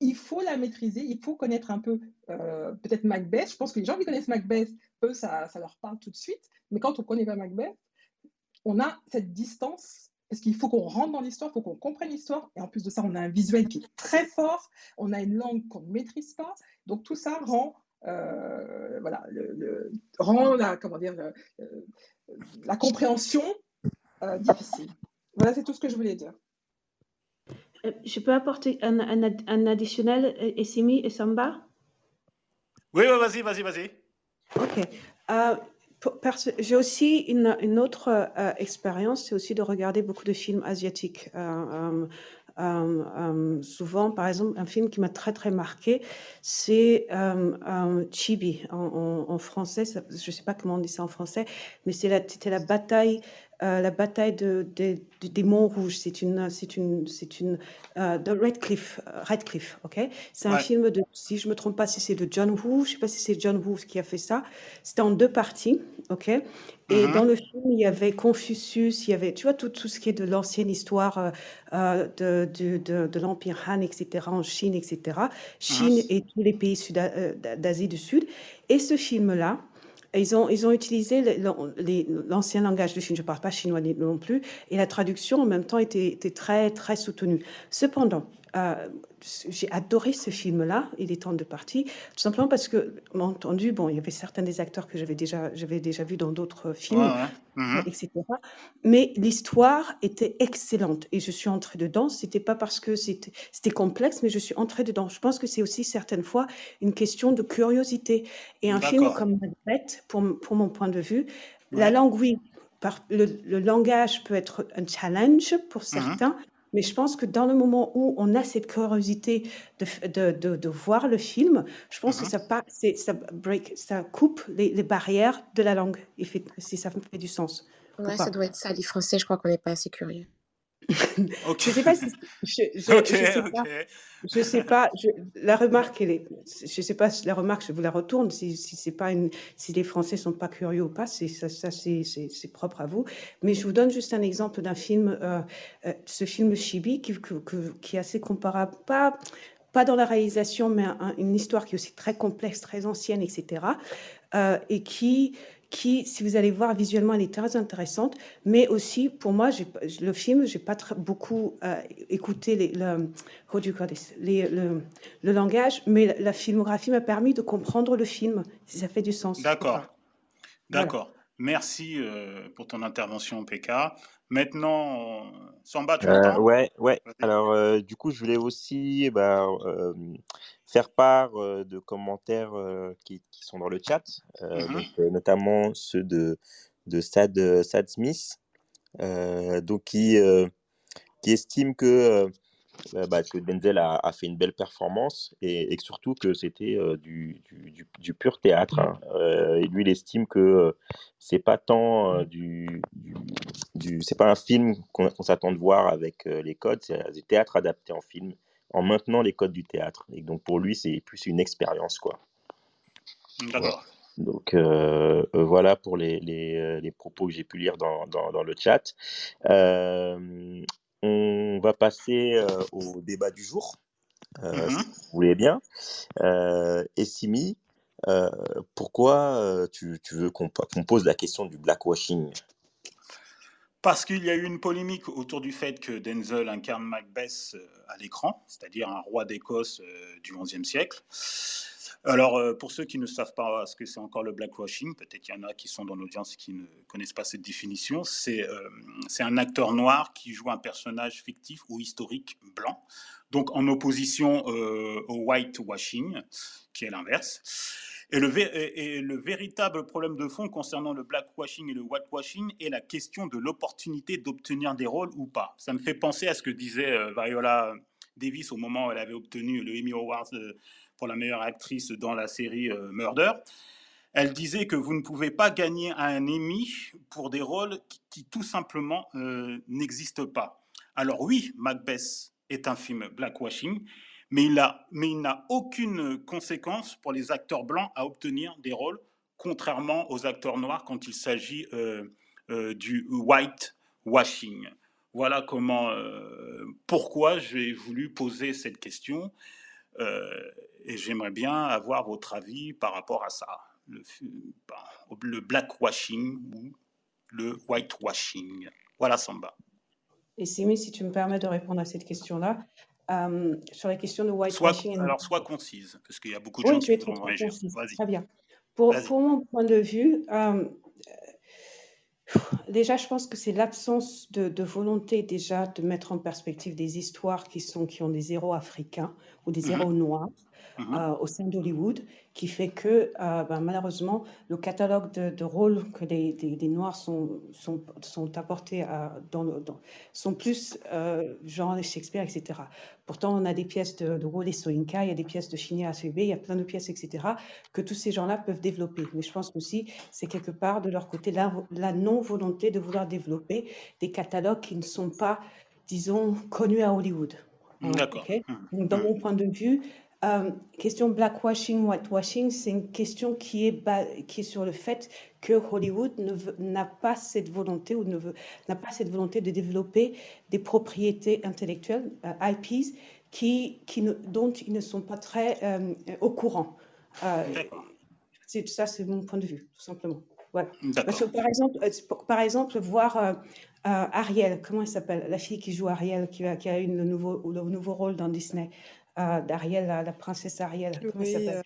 C: il faut la maîtriser, il faut connaître un peu peut-être Macbeth. Je pense que les gens qui connaissent Macbeth, eux, ça, ça leur parle tout de suite. Mais quand on ne connaît pas Macbeth, on a cette distance parce qu'il faut qu'on rentre dans l'histoire, il faut qu'on comprenne l'histoire. Et en plus de ça, on a un visuel qui est très fort, on a une langue qu'on ne maîtrise pas. Donc tout ça rend euh, voilà, le, rend la, comment dire, la compréhension euh, difficile. Voilà, c'est tout ce que je voulais dire.
I: Euh, je peux apporter un, un, un additionnel, Essimi et Samba?
B: Oui, oui vas-y, vas-y, vas-y.
I: Ok. J'ai aussi une, autre expérience, c'est aussi de regarder beaucoup de films asiatiques. Euh, euh, souvent, par exemple, un film qui m'a très très marqué, c'est euh, Chibi en, français. je ne sais pas comment on dit ça en français, mais c'était la bataille euh, la bataille de, des Monts Rouges. C'est une, c'est une, c'est une euh, de Redcliffe, euh, Redcliffe, ok? C'est un film de, si je me trompe pas, si c'est de John Woo. Je sais pas si c'est John Woo qui a fait ça. C'était en deux parties, ok? Et mm-hmm. dans le film, il y avait Confucius, il y avait, tu vois, tout, tout ce qui est de l'ancienne histoire de, de, de, l'Empire Han, etc., en Chine, etc. Mm-hmm. Chine et tous les pays d'Asie du Sud. Et ce film-là, ils ont, ils ont utilisé l'ancien langage de Chine, je ne parle pas chinois non plus, et la traduction en même temps était, était très, très soutenue. Cependant, euh, j'ai adoré ce film-là, Il est temps de partir, tout simplement parce que, entendu, bon, il y avait certains des acteurs que j'avais déjà, j'avais déjà vus dans d'autres films, mhm. etc. Mais l'histoire était excellente et je suis entrée dedans. C'était pas parce que c'était, c'était complexe, mais je suis entrée dedans. Je pense que c'est aussi certaines fois une question de curiosité. Et un film comme Macbeth, pour, pour mon point de vue, la langue, oui, par, le, le, langage peut être un challenge pour mhm. certains, mais je pense que dans le moment où on a cette curiosité de, de, de, de voir le film, je pense que mhm. ça, pas, ça, break, ça coupe les, les, barrières de la langue, si ça fait du sens.
D: Ouais, ça doit être ça. Les Français, je crois qu'on n'est pas assez curieux.
I: Je sais pas si je, je, sais pas, je sais pas la remarque elle est, je sais pas si la remarque je vous la retourne si, si c'est pas une si les Français sont pas curieux ou pas c'est ça, ça c'est propre à vous. Mais je vous donne juste un exemple d'un film euh, euh, ce film Chibi qui, qui est assez comparable pas pas dans la réalisation mais une histoire qui est aussi très complexe très ancienne etc euh, et qui qui, si vous allez voir visuellement, elle est très intéressante, mais aussi pour moi, le film, j'ai pas beaucoup euh, écouté les, le, les, le, le, langage, mais la, filmographie m'a permis de comprendre le film, si ça fait du sens.
B: D'accord, d'accord. Merci euh, pour ton intervention, PK. Maintenant, Samba, tu
A: euh, Ouais, ouais. Alors, euh, du coup, je voulais aussi bah, euh, faire part de commentaires qui, qui, sont dans le chat, mmh donc, notamment ceux de, de Sad, Sad Smith, donc qui, qui estime que bah, que Denzel a, a, fait une belle performance et, et surtout que c'était euh, du, du, du, pur théâtre. Hein. Euh, et lui, il estime que euh, c'est pas tant du, du, c'est pas un film qu'on s'attend de voir avec les codes, c'est du théâtre adapté en film en maintenant les codes du théâtre. Et donc pour lui, c'est plus une expérience, quoi.
B: D'accord.
A: Donc euh, voilà pour les, les, les, propos que j'ai pu lire dans, dans, dans le chat. Euh, on va passer euh, au débat du jour, euh, si mmh vous voulez bien. Euh, Essimi, euh, pourquoi tu, veux qu'on pose la question du blackwashing?
B: Parce qu'il y a eu une polémique autour du fait que Denzel incarne Macbeth à l'écran, c'est-à-dire un roi d'Écosse du XIe siècle. Alors, euh, pour ceux qui ne savent pas ce que c'est encore le blackwashing, peut-être qu'il y en a qui sont dans l'audience qui ne connaissent pas cette définition, c'est euh, un acteur noir qui joue un personnage fictif ou historique blanc, donc en opposition euh, au whitewashing, qui est l'inverse. Et le, véritable problème de fond concernant le blackwashing et le whitewashing est la question de l'opportunité d'obtenir des rôles ou pas. Ça me fait penser à ce que disait Viola Davis au moment où elle avait obtenu le Emmy Award pour la meilleure actrice dans la série euh, Murder. Elle disait que vous ne pouvez pas gagner un Emmy pour des rôles qui, tout simplement euh, n'existent pas. Alors oui, Macbeth est un film blackwashing, mais il n'a aucune conséquence pour les acteurs blancs à obtenir des rôles, contrairement aux acteurs noirs quand il s'agit euh, du whitewashing. Voilà comment, pourquoi j'ai voulu poser cette question. Et j'aimerais bien avoir votre avis par rapport à ça, le, le blackwashing ou le whitewashing. Voilà, Samba.
I: Et Simi, si tu me permets de répondre à cette question-là, euh, sur la question de whitewashing.
B: Soit, alors, sois concise, parce qu'il y a beaucoup de gens qui vont réagir.
I: Très bien. Pour, pour, mon point de vue, euh, déjà, je pense que c'est l'absence de, de, volonté déjà de mettre en perspective des histoires qui, sont, qui ont des héros africains ou des mhm. héros noirs. Mmh euh, au sein d'Hollywood, qui fait que euh, ben, malheureusement, le catalogue de, rôles que les, Noirs sont, sont, sont apportés à, dans, le, sont plus euh, genre Shakespeare, etc. Pourtant, on a des pièces de, de Wole Soyinka, il y a des pièces de Chiné ACB, il y a plein de pièces, etc., que tous ces gens-là peuvent développer. Mais je pense aussi, c'est quelque part de leur côté la, la non-volonté de vouloir développer des catalogues qui ne sont pas, disons, connus à Hollywood.
B: D'accord.
I: Mmh. Dans mmh. mon point de vue, euh, question blackwashing, whitewashing, c'est une question qui est, qui est sur le fait que Hollywood n'a pas cette volonté ou n'a pas cette volonté de développer des propriétés intellectuelles, euh, IPs, qui, qui ne, dont ils ne sont pas très euh, au courant. c'est ça, c'est mon point de vue, tout simplement. Parce que, par exemple, par exemple voir Ariel, comment elle s'appelle La fille qui joue Ariel, qui a, qui a eu le nouveau, le nouveau rôle dans Disney. d'Ariel, la, princesse Ariel. Comment elle s'appelle?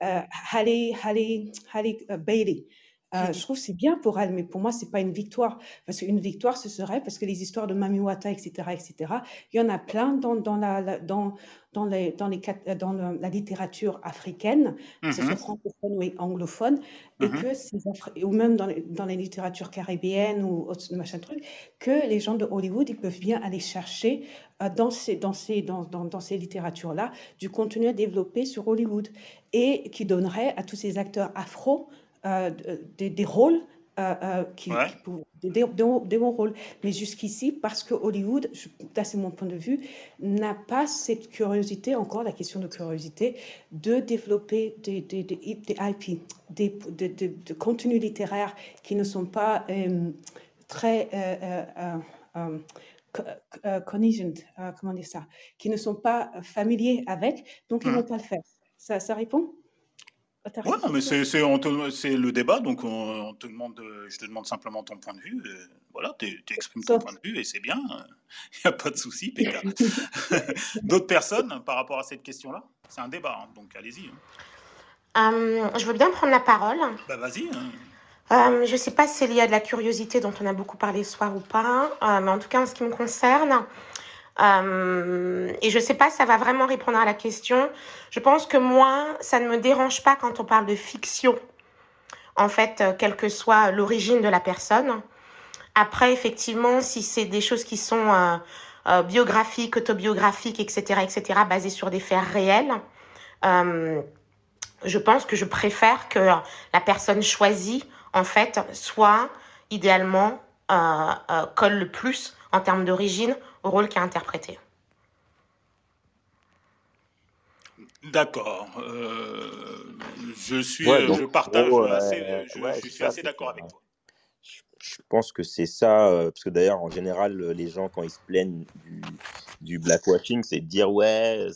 I: Halle, Halle, Halle Bailey. Euh, je trouve que c'est bien pour elle, mais pour moi, c'est pas une victoire. Parce qu'une victoire, ce serait parce que les histoires de Mamiwata, etc., etc., il y en a plein dans, dans, la, dans, dans, les, dans, les, dans la littérature africaine, que ce soit francophone ou anglophone, et mm-hmm. que ces ou même dans les, dans les littératures caribéennes ou autre machin truc, que les gens de Hollywood, ils peuvent bien aller chercher euh, dans ces, dans ces, dans, dans, dans ces littératures-là du contenu à développer sur Hollywood et qui donnerait à tous ces acteurs afro euh, des, rôles euh, euh, qui, des, bons rôles. Mais jusqu'ici, parce que Hollywood, c'est mon point de vue, n'a pas cette curiosité, encore la question de curiosité, de développer des, des, des, IP, des, de contenus littéraires qui ne sont pas très euh, comment dire ça, qui ne sont pas familiers avec, donc ils ne vont pas le faire. Ça, ça répond?
B: Ouais, mais c'est c'est le débat, donc on, te demande, je te demande simplement ton point de vue. voilà, tu exprimes ton point de vue et c'est bien. [laughs] Il n'y a pas de souci, Péka. [laughs] D'autres personnes par rapport à cette question-là? C'est un débat, hein, donc allez-y.
D: Hein. Hum, je veux bien prendre la parole.
B: Bah vas-y. Hein.
D: Je ne sais pas si c'est lié à de la curiosité dont on a beaucoup parlé ce soir ou pas, euh, mais en tout cas en ce qui me concerne, euh, et je ne sais pas si ça va vraiment répondre à la question. Je pense que moi, ça ne me dérange pas quand on parle de fiction, en fait, euh, quelle que soit l'origine de la personne. Après, effectivement, si c'est des choses qui sont euh, biographiques, autobiographiques, etc., etc., basées sur des faits réels, je pense que je préfère que la personne choisie, en fait, soit idéalement colle le plus en termes d'origine au rôle qui est interprété.
B: D'accord. Euh, je suis, je partage, je, suis assez d'accord avec toi.
A: Je pense que c'est ça, euh, parce que d'ailleurs, en général, les gens, quand ils se plaignent du, du blackwashing, c'est de dire ouais,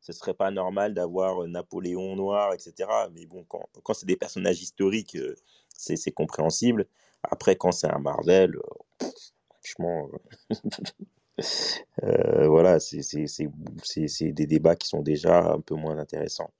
A: ce serait pas normal d'avoir Napoléon noir, etc. Mais bon, quand, quand c'est des personnages historiques, euh, c'est compréhensible. Après, quand c'est un Marvel, franchement, [laughs] euh, voilà, c'est des débats qui sont déjà un peu moins intéressants.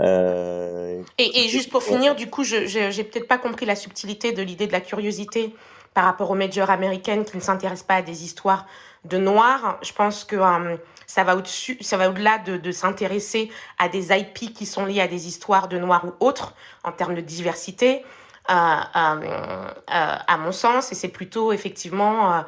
D: Euh, et, juste pour finir, du coup, je j'ai peut-être pas compris la subtilité de l'idée de la curiosité par rapport aux majors américaines qui ne s'intéressent pas à des histoires de noirs. Je pense que euh, ça va au-dessus, ça va au-delà de, de s'intéresser à des IP qui sont liés à des histoires de noirs ou autres en termes de diversité. à mon sens, et c'est plutôt effectivement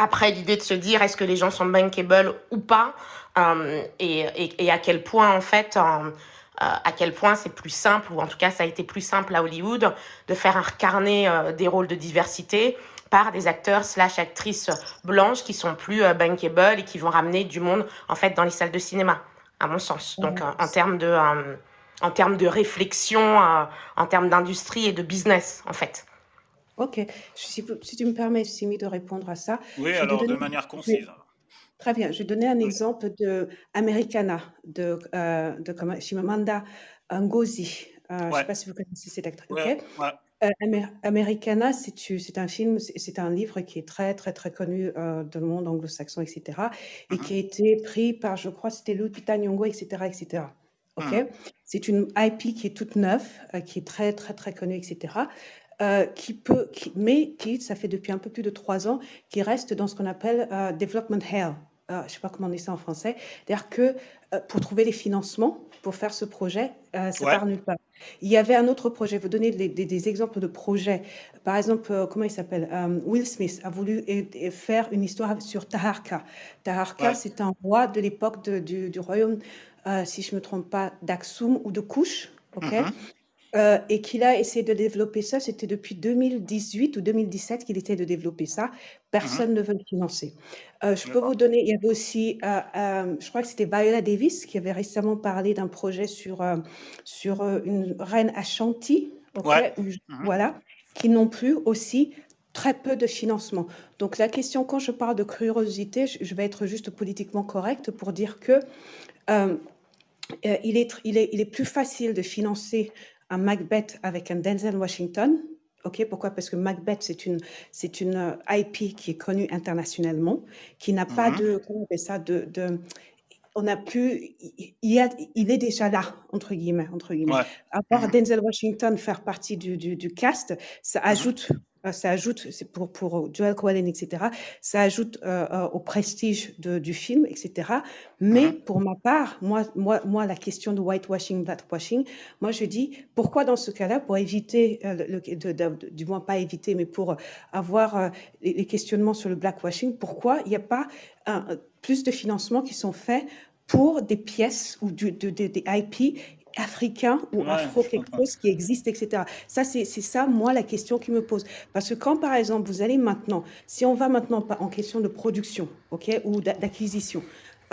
D: après, l'idée de se dire est-ce que les gens sont bankable ou pas, euh, et, à quel point en fait, euh, euh, à quel point c'est plus simple, ou en tout cas ça a été plus simple à Hollywood, de faire incarner des rôles de diversité par des acteurs slash actrices blanches qui sont plus bankable et qui vont ramener du monde en fait dans les salles de cinéma, à mon sens. Donc en termes de en termes de réflexion, en termes d'industrie et de business en fait.
I: Ok, si, tu me permets, Simi, de répondre à ça.
B: Oui, alors de manière concise.
I: Très bien, je vais donner un exemple de Americana, de, euh, de Chimamanda Ngozi. Euh, je ne sais pas si vous connaissez cette actrice. Euh, Americana, c'est un film, c'est un livre qui est très, très, très connu dans le monde anglo-saxon, etc. Et qui a été pris par, je crois, c'était Lupita Nyong'o, etc., etc. Ok, mm. c'est une IP qui est toute neuve, qui est très, très, très connue, etc. Euh, qui peut, qui, mais qui, ça fait depuis un peu plus de trois ans, qui reste dans ce qu'on appelle euh, development hell. Euh, je ne sais pas comment on dit ça en français. C'est-à-dire que pour trouver les financements pour faire ce projet, ça ouais. part nulle part. Il y avait un autre projet, je vais vous donner des, exemples de projets. Par exemple, comment il s'appelle Will Smith a voulu faire une histoire sur Taharka. Taharka, c'est un roi de l'époque du, du, royaume, si je ne me trompe pas, d'Aksum ou de Kush. ok? Mm-hmm. Euh, et qu'il a essayé de développer ça. C'était depuis 2018 ou 2017 qu'il essayait de développer ça. Personne mmh ne veut le financer. Euh, je peux vous donner, il y avait aussi, euh, je crois que c'était Viola Davis qui avait récemment parlé d'un projet sur, sur une reine Ashanti, mmh voilà, qui n'ont plus aussi très peu de financement. Donc la question, quand je parle de curiosité, je, vais être juste politiquement correcte pour dire que il, est, il, est, il est plus facile de financer un Macbeth avec un Denzel Washington Ok, pourquoi? Parce que Macbeth, c'est une, c'est une euh, IP qui est connue internationalement, qui n'a pas mhm. de, comment on appelle ça, de, de on a pu, il, a, il est déjà là, entre guillemets. Entre guillemets. Avoir mhm. Denzel Washington faire partie du, du, du cast, ça mhm. ajoute ça ajoute, c'est pour, pour Joel Cohen, etc., ça ajoute euh, euh, au prestige de, du film, etc. Mais mhm. pour ma part, moi, moi, moi, la question de whitewashing, blackwashing, moi, je dis, pourquoi dans ce cas-là, pour éviter, le, de, du moins pas éviter, mais pour avoir les, questionnements sur le blackwashing, pourquoi il n'y a pas un, plus de financements qui sont faits pour des pièces ou du, de, des IP africain ou afro quelque chose qui existe, etc. Ça, c'est ça, moi, la question qui me pose. Parce que quand, par exemple, vous allez maintenant, si on va maintenant en question de production, ok, ou d'acquisition,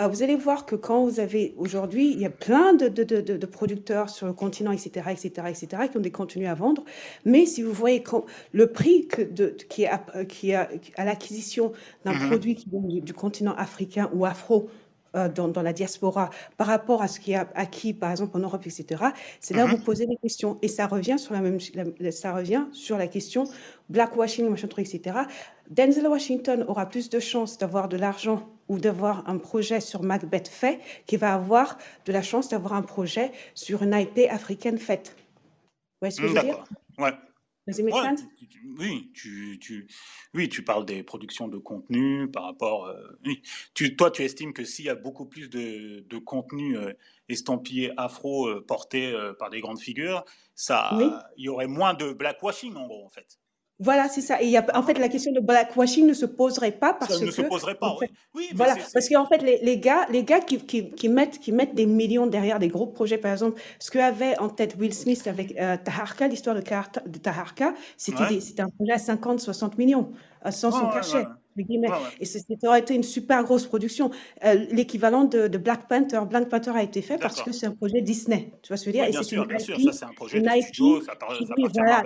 I: euh, vous allez voir que quand vous avez aujourd'hui, il y a plein de, de, de, de, producteurs sur le continent, etc., etc., etc., qui ont des contenus à vendre. Mais si vous voyez quand, le prix que qui, est à, qui est à, l'acquisition d'un mm-hmm. produit qui vient du, du, continent africain ou afro euh, dans, dans, la diaspora par rapport à ce qui est acquis, par exemple, en Europe, etc., c'est là où vous mhm. posez des questions. Et ça revient sur la, même, ça revient sur la question blackwashing, machin truc, etc. Denzel Washington aura plus de chances d'avoir de l'argent ou d'avoir un projet sur Macbeth fait qu'il va avoir de la chance d'avoir un projet sur une IP africaine faite. Vous voyez ce que je veux dire?
B: ouais oui, tu, tu, oui, tu parles des productions de contenu par rapport. Euh, oui. tu, toi, tu estimes que s'il y a beaucoup plus de, de contenu euh, estampillé afro euh, porté par des grandes figures, ça, il y aurait moins de blackwashing en gros, en fait.
I: Voilà, c'est ça. Et y a, en fait, la question de blackwashing ne se poserait pas parce ça
B: ne se poserait pas, oui. oui
I: voilà, parce qu'en fait, les, les, gars, les gars qui, qui, qui, mettent, qui mettent des millions derrière des gros projets, par exemple, ce qu'avait en tête Will Smith avec euh, Taharka, l'histoire de, de Taharka, c'était un projet à 50, 60 millions, sans son cachet. Et ça aurait été une super grosse production. Euh, l'équivalent de, Black Panther. Black Panther a été fait parce que c'est un projet Disney. Tu vois ce que je veux dire?
B: Bien sûr, bien sûr, ça c'est un projet de studio, ça,
I: voilà,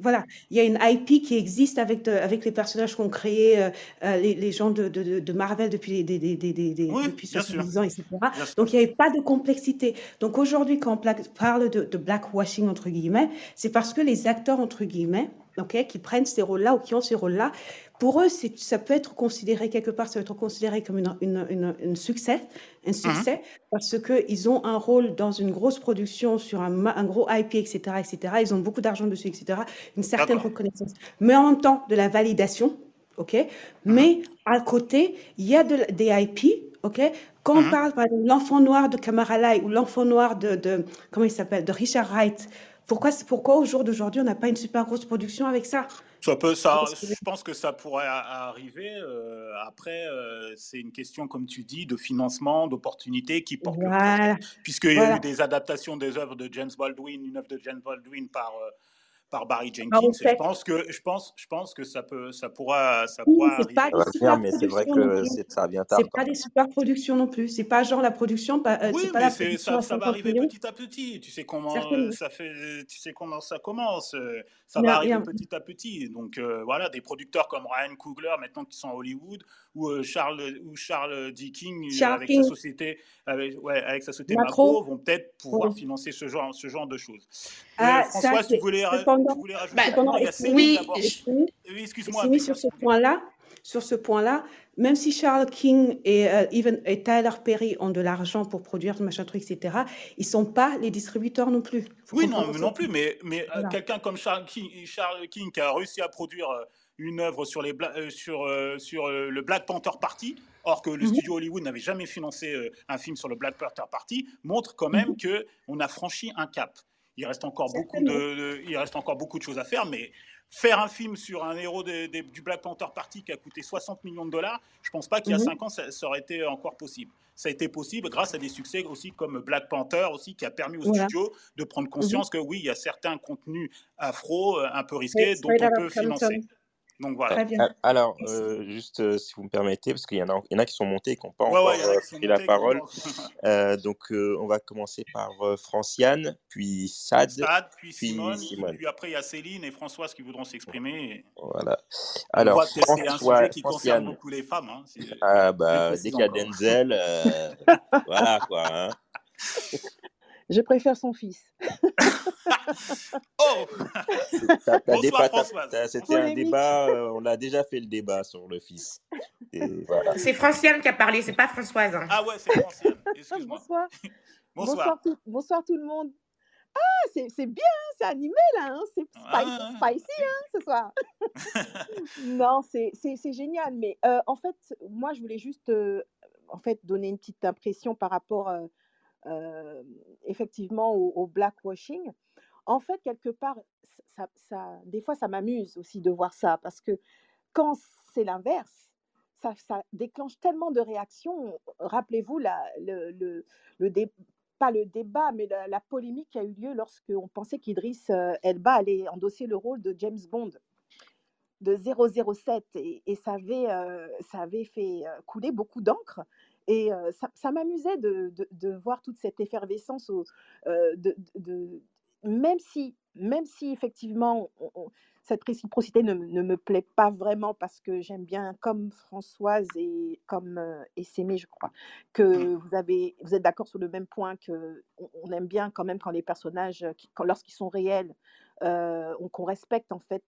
I: voilà, il y a une IP qui existe avec, avec les personnages qu'ont créé euh, euh, les, les, gens de, de, Marvel depuis, des, des, des, depuis 70 ans, etc. Donc il n'y avait pas de complexité. Donc aujourd'hui, quand on parle de, de blackwashing, entre guillemets, c'est parce que les acteurs, entre guillemets, okay, qui prennent ces rôles-là ou qui ont ces rôles-là, pour eux, ça peut être considéré quelque part, ça peut être considéré comme une, une, une, succès, un mhm. succès, parce qu'ils ont un rôle dans une grosse production sur un, un, gros IP, etc., etc. Ils ont beaucoup d'argent dessus, etc. Une certaine reconnaissance, mais en même temps de la validation, ok? Mais à côté, il y a de, des IP, ok? Quand on mhm. parle par exemple l'enfant noir de Kamara ou l'enfant noir de, de comment il s'appelle, de Richard Wright, pourquoi, pourquoi au jour d'aujourd'hui, on n'a pas une super grosse production avec ça?
B: Ça peut, ça, je pense que ça pourrait arriver. Euh, après, euh, c'est une question, comme tu dis, de financement, d'opportunité qui porte.
I: Voilà.
B: Puisqu'il y a eu des adaptations des œuvres de James Baldwin, une œuvre de James Baldwin par euh, par Barry Jenkins. je pense que je pense je pense que ça peut ça pourra ça pourra
A: arriver. Pas mais c'est vrai que ça vient tard.
I: C'est pas des super productions non plus. C'est pas genre la production.
B: Euh, oui, pas mais la ça, ça va arriver petit à petit. Tu sais comment ça fait. Tu sais comment ça commence. Euh, ça va arriver petit à petit. Donc euh, voilà, des producteurs comme Ryan Coogler maintenant qui sont à Hollywood ou Charles ou Charles D. King avec sa société avec, ouais, avec sa société Macro, vont peut-être pouvoir financer ce genre ce genre de choses. Ah, François, ça, tu voulais
I: oui, excuse-moi. sur ce point-là, sur ce point-là, même si Charles King et, euh, even, et Tyler Perry ont de l'argent pour produire machin truc, etc., ils sont pas les distributeurs non plus.
B: oui, non, non plus, mais, mais euh, quelqu'un comme Charles King, Charles King qui a réussi à produire euh, une œuvre sur, les sur, sur le Black Panther Party, or que le mhm. studio Hollywood n'avait jamais financé un film sur le Black Panther Party, montre quand même qu'on mhm. que on a franchi un cap. Il reste encore beaucoup de, il reste encore beaucoup de choses à faire, mais faire un film sur un héros du Black Panther Party qui a coûté 60 millions de dollars, je pense pas qu'il y a 5 mhm. ans ça, aurait été encore possible. Ça a été possible grâce à des succès aussi comme Black Panther aussi qui a permis au studio de prendre conscience que oui, il y a certains contenus afro euh, un peu risqués dont on peut financer. Donc voilà.
A: Alors, euh, juste euh, si vous me permettez, parce qu'il y, en a, y en a qui sont montés et qui n'ont pas encore euh, pris la parole. [laughs] donc, on va commencer par Franciane, puis Sad,
B: Sad puis, Simone, puis après il y a Céline et Françoise qui voudront s'exprimer.
A: Voilà. Alors,
B: c'est un sujet qui concerne beaucoup les femmes. Hein,
A: ah, bah, dès qu'il y a Denzel, voilà quoi. Hein. [laughs]
J: Je préfère son fils. [laughs]
B: oh.
A: C'était un débat, euh, on a déjà fait le débat sur le fils.
D: Voilà. C'est Franciane qui a parlé, c'est pas Françoise. Hein.
B: Ah ouais, c'est Franciane. Excuse-moi.
J: Bonsoir. [laughs]
B: Bonsoir.
J: Bonsoir, tout, bonsoir tout le monde. Ah, c'est bien, hein, c'est animé là, hein, c'est spicy, spicy hein, ce soir. [laughs] non, c'est génial, mais euh, en fait, moi, je voulais juste euh, en fait, donner une petite impression par rapport euh, effectivement au, blackwashing. En fait, quelque part, ça, ça des fois, ça m'amuse aussi de voir ça, parce que quand c'est l'inverse, ça, déclenche tellement de réactions. Rappelez-vous le, le, pas le débat, mais la, polémique qui a eu lieu lorsqu'on pensait qu'Idriss euh, Elba allait endosser le rôle de James Bond de 007 et, et ça, avait, euh, ça avait fait euh, couler beaucoup d'encre. Et ça, ça m'amusait de, de, de, voir toute cette effervescence, au, de, de, même, si, même si effectivement cette réciprocité ne, ne, me plaît pas vraiment parce que j'aime bien, comme Françoise et comme euh, Essémé, je crois, que mmh. vous, avez, vous êtes d'accord sur le même point que on, aime bien quand même quand les personnages, lorsqu'ils sont réels, qu'on respecte en fait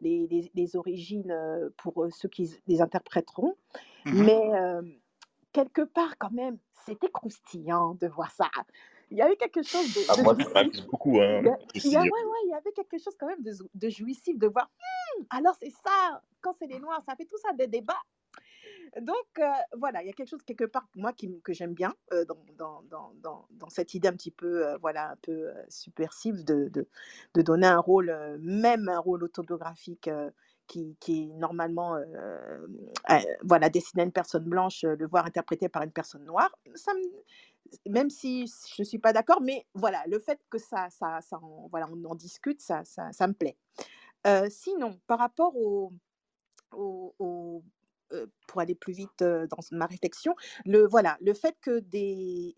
J: les, les, les, origines pour ceux qui les interpréteront. Mmh Mais quelque part, quand même, c'était croustillant de voir ça il y avait quelque chose de.
A: Ah, moi, ça m'amuse beaucoup. Hein,
J: il, y a, ouais, ouais, il y avait quelque chose quand même de, de jouissif de voir. «Hum, alors, c'est ça, quand c'est les Noirs, ça fait tout ça des débats. Donc, euh, voilà, il y a quelque chose quelque part, moi, qui, que j'aime bien euh, dans, dans, dans, dans, cette idée un petit peu, euh, voilà, un peu subversive de, de, de, donner un rôle, même un rôle autobiographique qui, est normalement voilà, destiné à une personne blanche, le voir interprété par une personne noire. Ça me, même si je ne suis pas d'accord, mais voilà, le fait que ça, ça, ça voilà, on en discute, ça, ça, me plaît. Euh, sinon, par rapport au, euh, pour aller plus vite euh, dans ma réflexion, le, voilà, le fait que des,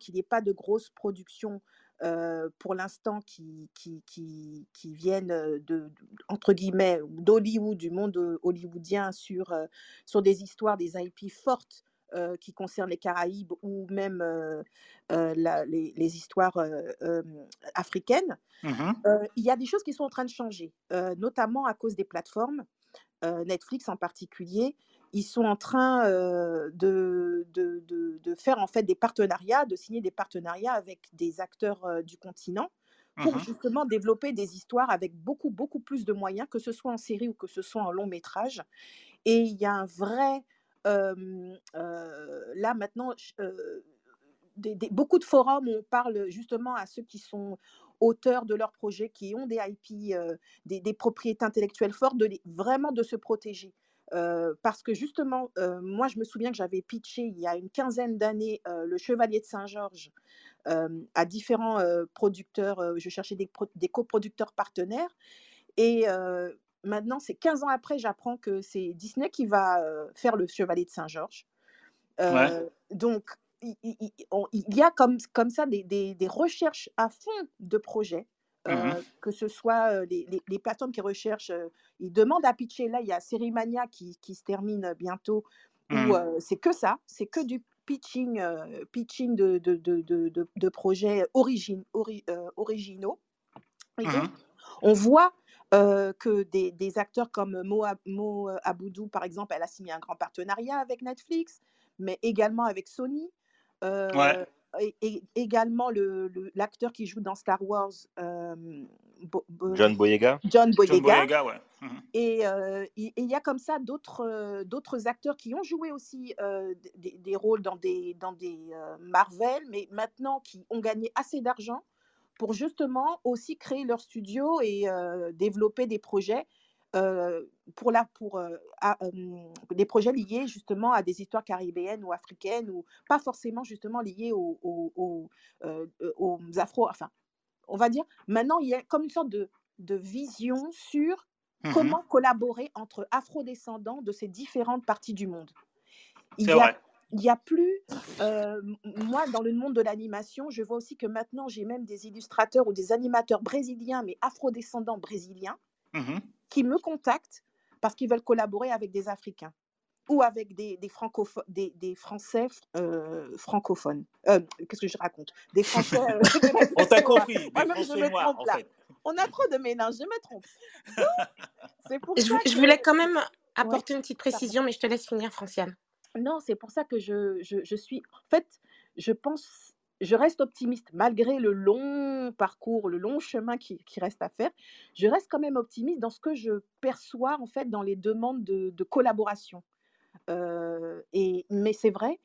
J: qu'il n'y ait pas de grosses productions pour l'instant qui, qui, qui, qui, viennent de, entre guillemets d'Hollywood, du monde hollywoodien sur, sur des histoires, des IP fortes euh, qui concernent les Caraïbes ou même euh, euh, la, les, les, histoires africaines, mmh il y a des choses qui sont en train de changer, notamment à cause des plateformes, Netflix en particulier. Ils sont en train de, de, de, de, faire en fait des partenariats, de signer des partenariats avec des acteurs du continent pour mmh justement développer des histoires avec beaucoup, beaucoup plus de moyens, que ce soit en série ou que ce soit en long métrage. Et il y a un vrai là maintenant, beaucoup de forums, on parle justement à ceux qui sont auteurs de leurs projets, qui ont des IP, des, propriétés intellectuelles fortes, de vraiment de se protéger. Parce que justement, moi, je me souviens que j'avais pitché il y a une quinzaine d'années le Chevalier de Saint-Georges à différents producteurs. je cherchais des, des coproducteurs partenaires. Et Maintenant, c'est 15 ans après, j'apprends que c'est Disney qui va faire le Chevalier de Saint-Georges. Donc, il, y a comme, comme ça des, des, recherches à fond de projets. Mmh que ce soit les, les, plateformes qui recherchent, ils demandent à pitcher. Là, il y a Sérimania qui, qui se termine bientôt, où mmh. c'est que ça, c'est que du pitching, pitching de, de, de, de, projets origine, originaux. Et mmh on voit que des, acteurs comme Mo, Mo, Aboudou, par exemple, elle a signé un grand partenariat avec Netflix, mais également avec Sony. Et, également l'acteur qui joue dans Star Wars,
A: John Boyega?
J: John Boyega. ouais. Mmh et il y, a comme ça d'autres acteurs qui ont joué aussi des, des, rôles dans des, dans des Marvel, mais maintenant qui ont gagné assez d'argent pour justement aussi créer leur studio et développer des projets pour, la, pour des projets liés justement à des histoires caribéennes ou africaines ou pas forcément justement liés aux, aux, aux, afro. Enfin, on va dire, maintenant, il y a comme une sorte de, de vision sur mmh comment collaborer entre afro-descendants de ces différentes parties du monde. Il y a, il n'y a plus, moi, dans le monde de l'animation, je vois aussi que maintenant, j'ai même des illustrateurs ou des animateurs brésiliens, mais afrodescendants brésiliens, mmh qui me contactent parce qu'ils veulent collaborer avec des Africains. ou avec des, des, des, des Français euh, francophones. Euh, qu'est-ce que je raconte? Des Français. Euh, [laughs]
B: On t'a compris, des Français noirs, en fait.
J: On a trop de mélange, je me trompe. [laughs]
D: c'est pour je, ça je voulais quand même apporter une petite précision, mais je te laisse finir, Franciane.
J: Non, c'est pour ça que je, je, je suis. En fait, je pense je reste optimiste malgré le long parcours, le long chemin qui, reste à faire. Je reste quand même optimiste dans ce que je perçois en fait dans les demandes de, collaboration. Euh, et, mais c'est vrai.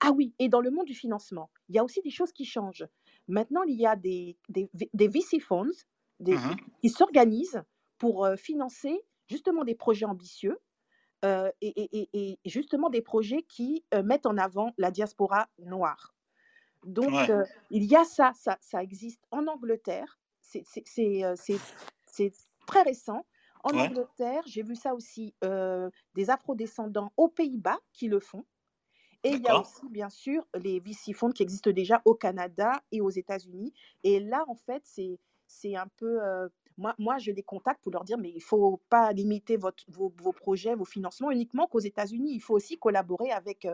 J: Ah oui, et dans le monde du financement, il y a aussi des choses qui changent. Maintenant, il y a des, des, VC funds des, mmh qui s'organisent pour euh, financer justement des projets ambitieux euh, et, et, justement des projets qui mettent en avant la diaspora noire. Donc, il y a ça, ça, ça existe en Angleterre. C'est très récent. En Angleterre, j'ai vu ça aussi, des afrodescendants aux Pays-Bas qui le font. Et il y a aussi, bien sûr, les VC Funds qui existent déjà au Canada et aux États-Unis. Et là, en fait, c'est un peu moi, moi, je les contacte pour leur dire, mais il ne faut pas limiter votre, vos, vos, projets, vos financements uniquement qu'aux États-Unis. Il faut aussi collaborer avec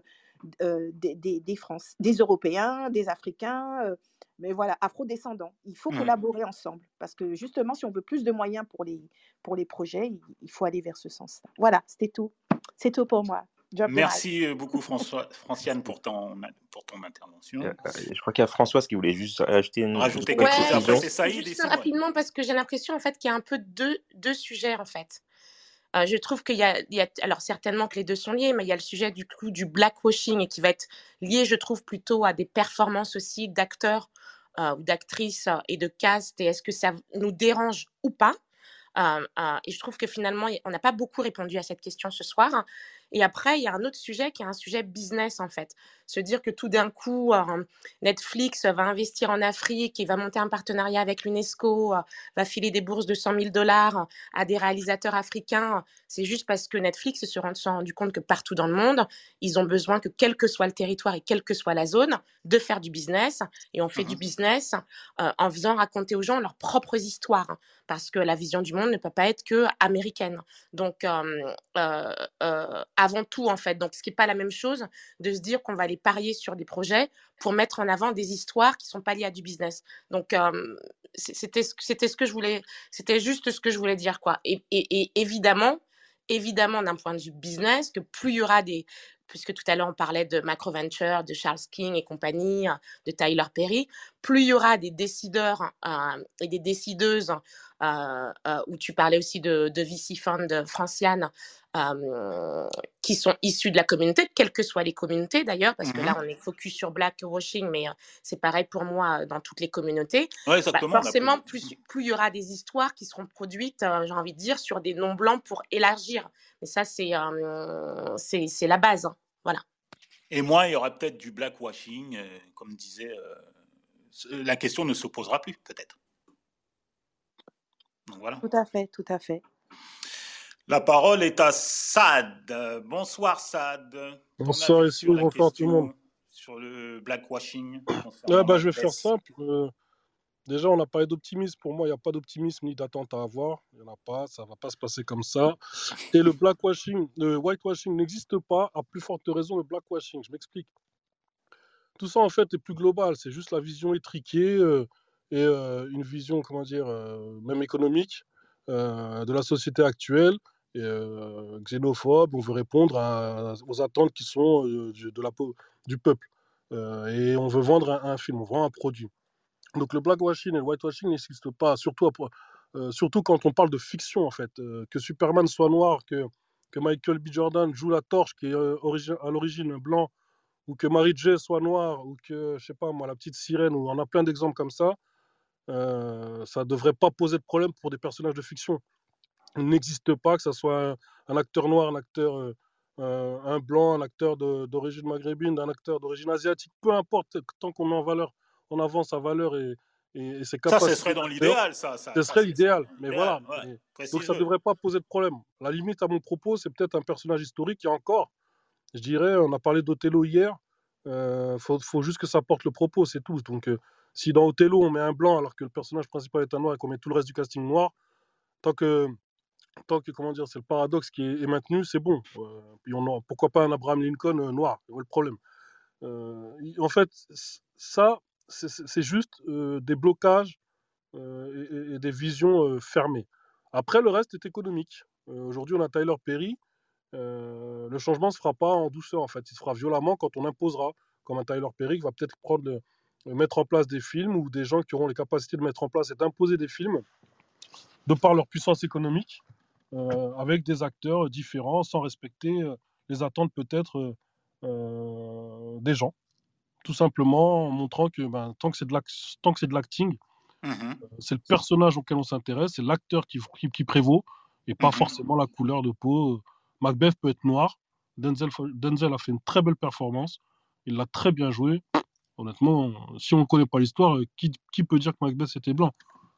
J: euh, des, des, des, France, des Européens, des Africains, euh, mais voilà, afro-descendants. Il faut mmh. collaborer ensemble parce que justement, si on veut plus de moyens pour les, pour les projets, il, il faut aller vers ce sens-là. Voilà, c'était tout. C'est tout pour moi.
B: Merci beaucoup François, Franciane pour ton, pour ton intervention. Euh,
A: je crois qu'il y a Françoise qui voulait juste ajouter une
B: Rajouter quelque chose. Après, c'est
D: ça. Juste rapidement parce que j'ai l'impression en fait qu'il y a un peu deux, deux sujets en fait. Euh, je trouve qu'il y, a, alors certainement que les deux sont liés, mais il y a le sujet du coup du blackwashing et qui va être lié, je trouve, plutôt à des performances aussi d'acteurs euh, ou d'actrices et de cast. Et est-ce que ça nous dérange ou pas? Et je trouve que finalement, on n'a pas beaucoup répondu à cette question ce soir. Et après, il y a un autre sujet qui est un sujet business, en fait. Se dire que tout d'un coup, Netflix va investir en Afrique, il va monter un partenariat avec l'UNESCO, va filer des bourses de 100 000 dollars à des réalisateurs africains, c'est juste parce que Netflix se sont rendu compte que partout dans le monde, ils ont besoin que quel que soit le territoire et quelle que soit la zone, de faire du business. Et on fait du mmh business en faisant raconter aux gens leurs propres histoires, parce que la vision du monde ne peut pas être que américaine. Donc, euh, euh, avant tout, en fait. Donc, ce qui n'est pas la même chose de se dire qu'on va aller parier sur des projets pour mettre en avant des histoires qui ne sont pas liées à du business. Donc, c'était ce que je voulais, c'était juste ce que je voulais dire, quoi. Et, évidemment, évidemment, d'un point de vue business, que plus il y aura des, puisque tout à l'heure on parlait de Macro Venture, de Charles King et compagnie, de Tyler Perry, plus il y aura des décideurs et des décideuses, où tu parlais aussi de, de VC Fund Franciane, qui sont issus de la communauté, quelles que soient les communautés d'ailleurs, parce que là mmh on est focus sur blackwashing, mais c'est pareil pour moi dans toutes les communautés.
B: Ouais,
D: bah, forcément, plus, plus il y aura des histoires qui seront produites, j'ai envie de dire, sur des noms blancs pour élargir. Mais ça, c'est c'est la base. Hein. Voilà.
B: Et moi, il y aura peut-être du blackwashing, comme disait, la question ne se posera plus, peut-être. Voilà.
J: Tout à fait, tout à fait.
B: La parole est à Sad. Bonsoir Sad.
K: Bonsoir ici, bonsoir tout le monde.
B: Sur le blackwashing.
K: Ouais, bah, je vais faire simple. Euh, déjà, on a parlé d'optimisme. Pour moi, il n'y a pas d'optimisme ni d'attente à avoir. Il n'y en a pas. Ça ne va pas se passer comme ça. Et le blackwashing, le whitewashing n'existe pas. À plus forte raison, le blackwashing. Je m'explique. Tout ça, en fait, est plus global. C'est juste la vision étriquée euh, et euh, une vision, comment dire, même économique de la société actuelle euh, xénophobe, on veut répondre aux attentes qui sont euh, de la, du peuple. Euh, et on veut vendre un, film, on vend un produit. Donc le blackwashing et le whitewashing n'existent pas, surtout, surtout quand on parle de fiction en fait. que Superman soit noir, que, que Michael B. Jordan joue la torche qui est à l'origine blanc, ou que Mary J soit noire, ou que, je sais pas moi, la petite sirène, ou on a plein d'exemples comme ça, ça ne devrait pas poser de problème pour des personnages de fiction n'existe pas, que ce soit un, acteur noir, un acteur euh, euh, un blanc, un acteur d'origine maghrébine, un acteur d'origine asiatique, peu importe, tant qu'on met en valeur, on avance sa valeur et, et, ses capacités.
B: Ça, ce serait dans l'idéal, ça,
K: Ce serait l'idéal, mais voilà. donc ça ne devrait pas poser de problème. La limite à mon propos, c'est peut-être un personnage historique et encore, je dirais, on a parlé d'Othello hier, il euh, faut, faut, juste que ça porte le propos, c'est tout. Donc si dans Othello on met un blanc alors que le personnage principal est un noir et qu'on met tout le reste du casting noir, tant que tant que comment dire, c'est le paradoxe qui est, maintenu, c'est bon. puis on pourquoi pas un Abraham Lincoln noir Où est le problème En fait, ça, c'est juste des blocages et, des visions fermées. Après, le reste est économique. Aujourd'hui, on a Tyler Perry. le changement ne se fera pas en douceur, en fait. Il se fera violemment quand on imposera, comme un Tyler Perry qui va peut-être prendre mettre en place des films ou des gens qui auront les capacités de mettre en place et d'imposer des films de par leur puissance économique, avec des acteurs différents, sans respecter les attentes peut-être des gens tout simplement en montrant que ben, tant que c'est de l'acting, mmh euh, c'est le personnage auquel on s'intéresse, c'est l'acteur qui, qui, prévaut et pas mmh forcément la couleur de peau. Macbeth peut être noir. Denzel, Denzel a fait une très belle performance. Il l'a très bien joué. Honnêtement, si on ne connaît pas l'histoire, euh, qui, peut dire que Macbeth était blanc?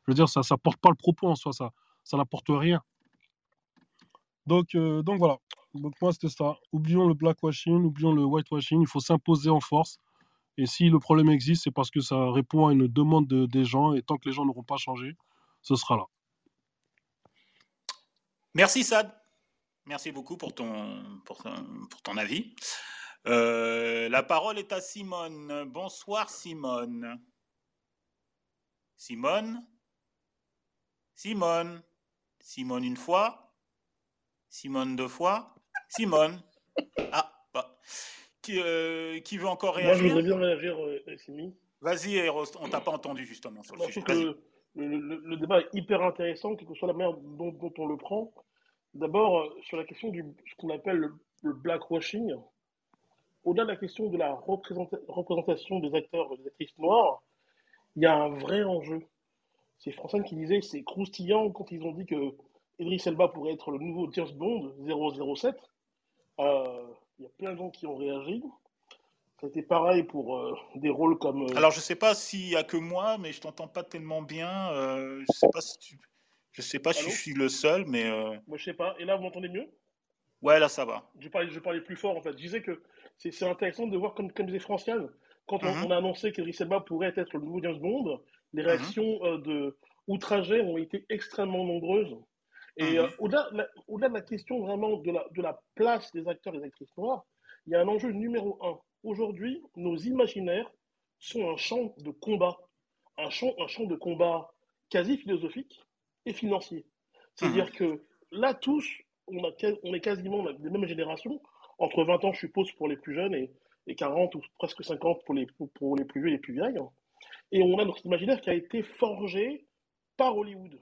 K: Je veux dire, ça ne porte pas le propos en soi, ça, ça n'apporte rien. Donc, euh, donc voilà. Donc moi, c'était ça. Oublions le blackwashing, oublions le whitewashing. Il faut s'imposer en force. Et si le problème existe, c'est parce que ça répond à une demande des gens, et tant que les gens n'auront pas changé, ce sera là.
B: Merci Sad. Merci beaucoup pour ton, pour ton, avis. Euh, la parole est à Simone. Bonsoir Simone. Simone? Simone? Simone une fois? Simone deux fois? Simone? Ah, bah. Euh, qui, veut encore réagir
H: Moi, je voudrais bien réagir, euh,
B: Vas-y, Eros, on t'a pas entendu justement sur le sujet.
H: le, débat est hyper intéressant, quelle que soit la manière dont, on le prend. D'abord, euh, sur la question du ce qu'on appelle le, blackwashing, au-delà de la question de la représentation des acteurs et des actrices noires, il y a un vrai enjeu. C'est François qui disait c'est croustillant quand ils ont dit que Idris Elba pourrait être le nouveau James Bond 007. Euh, il y a plein de gens qui ont réagi. C'était pareil pour euh, des rôles comme.
B: Euh, Alors, je ne sais pas s'il n'y a que moi, mais je t'entends pas tellement bien. Je ne sais pas si tu... Je sais pas si je suis le seul, mais.
H: Moi, je sais pas. Et là, vous m'entendez mieux?
B: Ouais, là, ça va.
H: Je parlais, je parlais plus fort, en fait. Je disais que c'est intéressant de voir, comme, comme disait Franciane, quand on, mhm. a annoncé qu'Edris Elba pourrait être le nouveau James Bond, les mhm. réactions de outragées ont été extrêmement nombreuses. Et mhm. euh, au-delà de la question vraiment de la, de la place des acteurs et des actrices noires, il y a un enjeu numéro un. Aujourd'hui, nos imaginaires sont un champ de combat, un champ, un champ de combat quasi philosophique et financier. C'est-à-dire mhm. que là, tous, on, a, on est quasiment des mêmes générations, entre 20 ans, je suppose, pour les plus jeunes, et, et 40 ou presque 50 pour les, pour les plus vieux et les plus vieilles. Et on a notre imaginaire qui a été forgé par Hollywood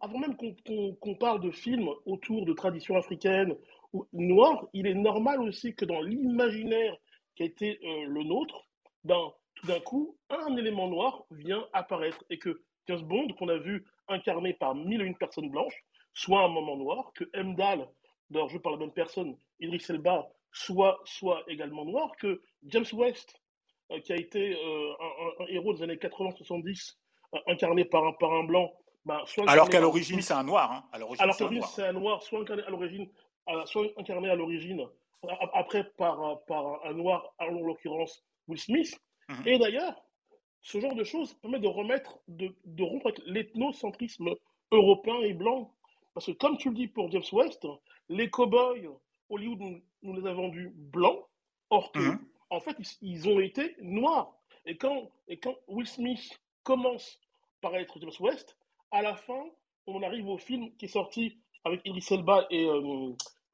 H: avant même qu'on parle de films autour de traditions africaines ou noires, il est normal aussi que dans l'imaginaire qui a été euh, le nôtre, ben, tout d'un coup, un élément noir vient apparaître et que James Bond, qu'on a vu incarné par mille et une personnes blanches, soit un moment noir, que Mdal, d'ailleurs je par la même personne, Idris Elba, soit, soit également noir, que James West, euh, qui a été euh, un, un, héros des années 80-70, incarné par un, par un blanc,
B: bah, Alors qu'à l'origine, c'est un noir. Hein. À l'origine,
H: c'est un, noir, soit incarné à l'origine, soit incarné à l'origine, après par, par un noir, en l'occurrence Will Smith. Mhm. Et d'ailleurs, ce genre de choses permet de remettre, de, de rompre avec l'ethnocentrisme européen et blanc. Parce que comme tu le dis pour James West, les cowboys, Hollywood nous, nous les a vendus blancs, or que, mhm. en fait, ils, ils, ont été noirs. Et quand, et quand Will Smith commence par être James West, à la fin, on arrive au film qui est sorti avec Idris Elba et euh,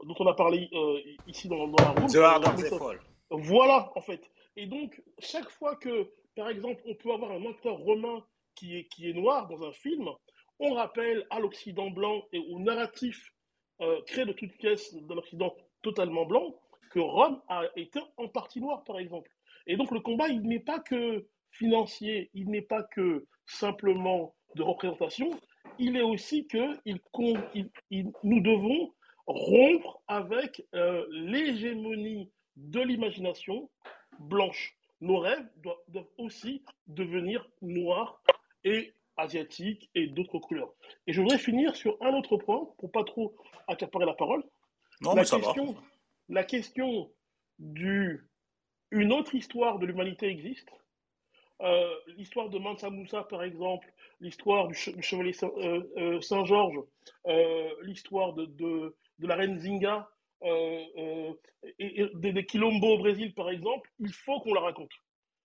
H: dont on a parlé euh, ici dans, dans la room.
B: The Hard
H: Voilà, en fait. Et donc, chaque fois que, par exemple, on peut avoir un acteur romain qui est, qui est noir dans un film, on rappelle à l'Occident blanc et au narratif euh, créé de toutes pièces de l'Occident totalement blanc que Rome a été en partie noire, par exemple. Et donc, le combat, il n'est pas que financier, il n'est pas que simplement de représentation, il est aussi que nous devons rompre avec euh, l'hégémonie de l'imagination blanche. Nos rêves doivent, aussi devenir noirs et asiatiques et d'autres couleurs. Et je voudrais finir sur un autre point, pour pas trop accaparer la parole.
B: Non, la, mais question,
H: la question du une autre histoire de l'humanité existe. l'histoire de Mansa Moussa, par exemple, l'histoire du, chevalier Saint-Georges, l'histoire de, de, de, la reine Zinga, et, des, des Quilombo au Brésil, par exemple, il faut qu'on la raconte.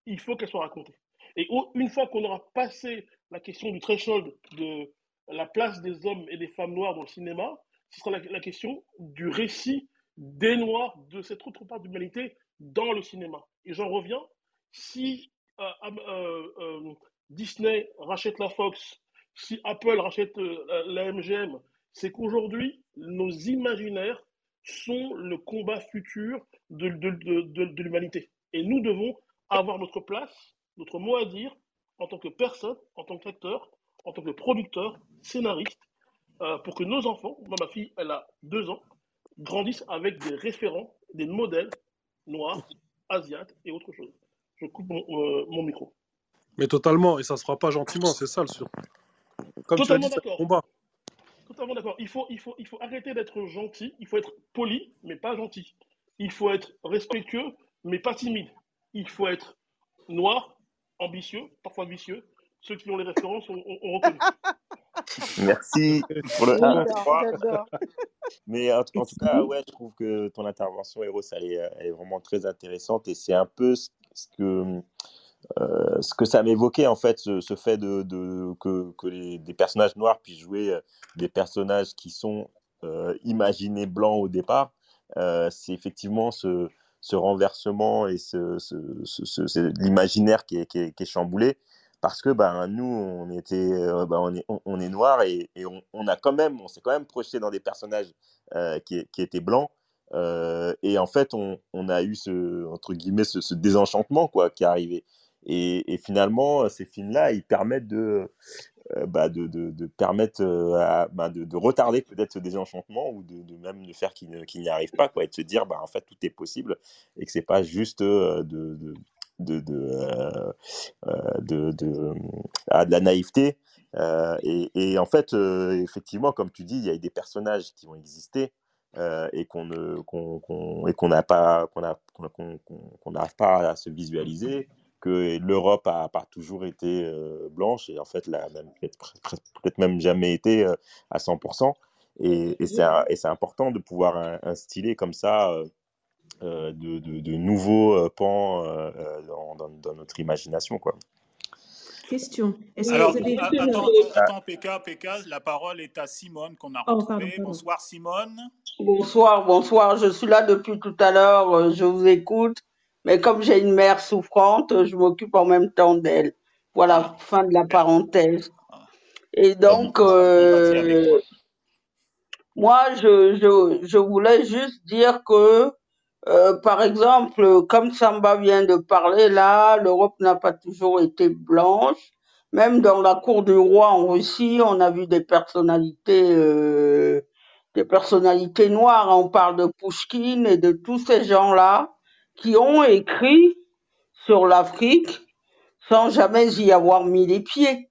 H: Il faut qu'elle soit racontée. Et une fois qu'on aura passé la question du threshold de la place des hommes et des femmes noires dans le cinéma, ce sera la, question du récit des Noirs, de cette autre part d'humanité dans le cinéma. Et j'en reviens, si euh, euh, euh, Disney rachète la Fox, si Apple rachète la MGM, c'est qu'aujourd'hui, nos imaginaires sont le combat futur de, de, de, de l'humanité. Et nous devons avoir notre place, notre mot à dire en tant que personne, en tant qu'acteur, en tant que producteur, scénariste, euh, pour que nos enfants, moi ma fille, elle a deux ans, grandissent avec des référents, des modèles noirs, asiates et autre chose. Je coupe mon, euh, micro.
K: Mais totalement, et ça ne se fera pas gentiment, c'est ça le sur.
H: Comme Totalement d'accord. Totalement d'accord. Il faut, il, faut, il faut arrêter d'être gentil, il faut être poli, mais pas gentil. Il faut être respectueux, mais pas timide. Il faut être noir, ambitieux, parfois vicieux. Ceux qui ont les références ont, reconnu. [laughs]
A: Merci pour le [laughs] Mais en, tout cas, ouais, je trouve que ton intervention, Eros, elle est, vraiment très intéressante et c'est un peu ce que, euh, ce que ça m'évoquait, en fait, ce, fait de, que, que les, des personnages noirs puissent jouer euh, des personnages qui sont euh, imaginés blancs au départ. c'est effectivement ce, ce renversement et ce, l'imaginaire qui est, chamboulé parce que ben, nous, on, était, euh, ben, on, est, on, est noir et, on, a quand même, on s'est quand même projeté dans des personnages euh, qui, étaient blancs. Euh, et en fait, on, on, a eu ce, entre guillemets, ce, désenchantement quoi, qui est arrivé. Et, finalement, ces films-là, ils permettent de, euh, bah, de, de, permettre euh, bah, de, retarder peut-être ce désenchantement ou de, même de faire qu'il n'y arrive pas quoi, et de se dire bah, en fait tout est possible et que c'est pas juste euh, de, de, ah, de, la naïveté. et, et, en fait, effectivement, comme tu dis, il y a des personnages qui ont existé et qu'on ne qu'on et qu'on n'a pas qu'on qu'on n'arrive pas à se visualiser que l'Europe a pas toujours été euh, blanche et en fait la peut-être même jamais été euh, à 100%. Et, et c'est important de pouvoir instiller comme ça euh, de, de, nouveaux pans dans, dans, notre imagination. Quoi.
I: Question.
B: Alors, attends, attends, PK, PK, la parole est à Simone qu'on a oh, retrouvée. Bonsoir Simone.
L: Bonsoir, bonsoir. Je suis là depuis tout à l'heure. Je vous écoute. Mais comme j'ai une mère souffrante, je m'occupe en même temps d'elle. Voilà, fin de la parenthèse. Et donc, euh, moi, je, je, je, voulais juste dire que, euh, par exemple, comme Samba vient de parler là, l'Europe n'a pas toujours été blanche. Même dans la cour du roi en Russie, on a vu des personnalités, euh, des personnalités noires. On parle de Pushkin et de tous ces gens-là qui ont écrit sur l'Afrique sans jamais y avoir mis les pieds.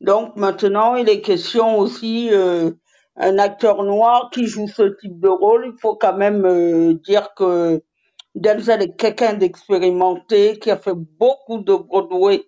L: Donc maintenant, il est question aussi euh, un acteur noir qui joue ce type de rôle. Il faut quand même euh, dire que Denzel est quelqu'un d'expérimenté, qui a fait beaucoup de Broadway,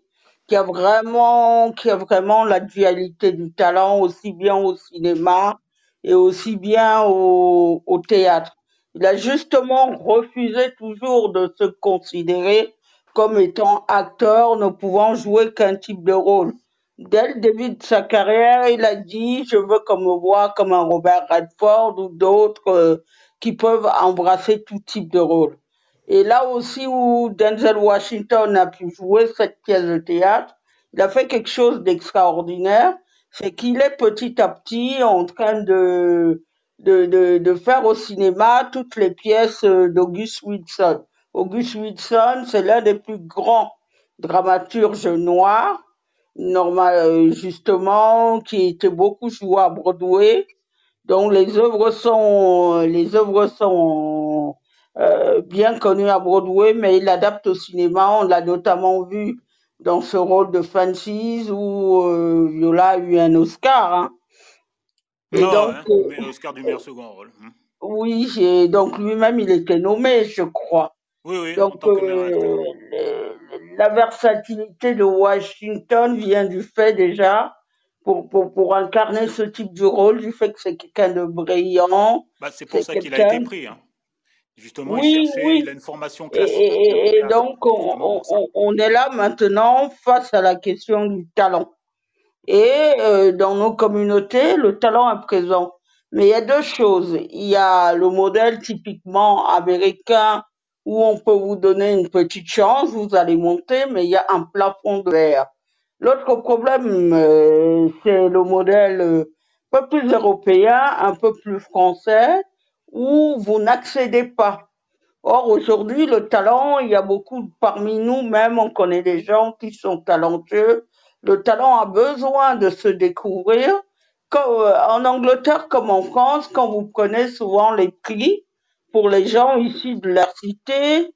L: qui a vraiment, qui a vraiment la dualité du talent, aussi bien au cinéma et aussi bien au, au théâtre. Il a justement refusé toujours de se considérer comme étant acteur, ne pouvant jouer qu'un type de rôle. Dès le début de sa carrière, il a dit Je veux qu'on me voit comme un Robert Redford ou d'autres euh, qui peuvent embrasser tout type de rôle. Et là aussi où Denzel Washington a pu jouer cette pièce de théâtre, il a fait quelque chose d'extraordinaire, c'est qu'il est petit à petit en train de de, de, de faire au cinéma toutes les pièces euh, d'August Wilson. August Wilson, c'est l'un des plus grands dramaturges noirs, normal, euh, justement, qui était beaucoup joué à Broadway, dont les œuvres sont, les œuvres sont euh, bien connues à Broadway, mais il l'adapte au cinéma. On l'a notamment vu dans ce rôle de Francis où euh, Viola a eu un Oscar. Hein.
B: Et non, donc, hein, mais Oscar du meilleur second rôle. Hein.
L: Oui, donc lui-même, il était nommé, je crois.
B: Oui, oui,
L: donc, euh, la versatilité de Washington vient du fait déjà, pour, pour, pour incarner ce type de rôle, du fait que c'est quelqu'un de brillant.
B: Bah, c'est pour ça qu'il a été pris. Hein. Justement,
L: oui,
B: il,
L: oui.
B: il a une formation classique.
L: Et, et donc, on, on, on, est là maintenant face à la question du talent. Et euh, dans nos communautés, le talent est présent. Mais il y a deux choses. Il y a le modèle typiquement américain où on peut vous donner une petite chance, vous allez monter, mais il y a un plafond de verre. L'autre problème, euh, c'est le modèle un peu plus européen, un peu plus français, où vous n'accédez pas. Or, aujourd'hui, le talent, il y a beaucoup, parmi nous même, on connaît des gens qui sont talentueux. Le talent a besoin de se découvrir. Comme, euh, en Angleterre comme en France, quand vous prenez souvent les prix pour les gens issus de leur cité,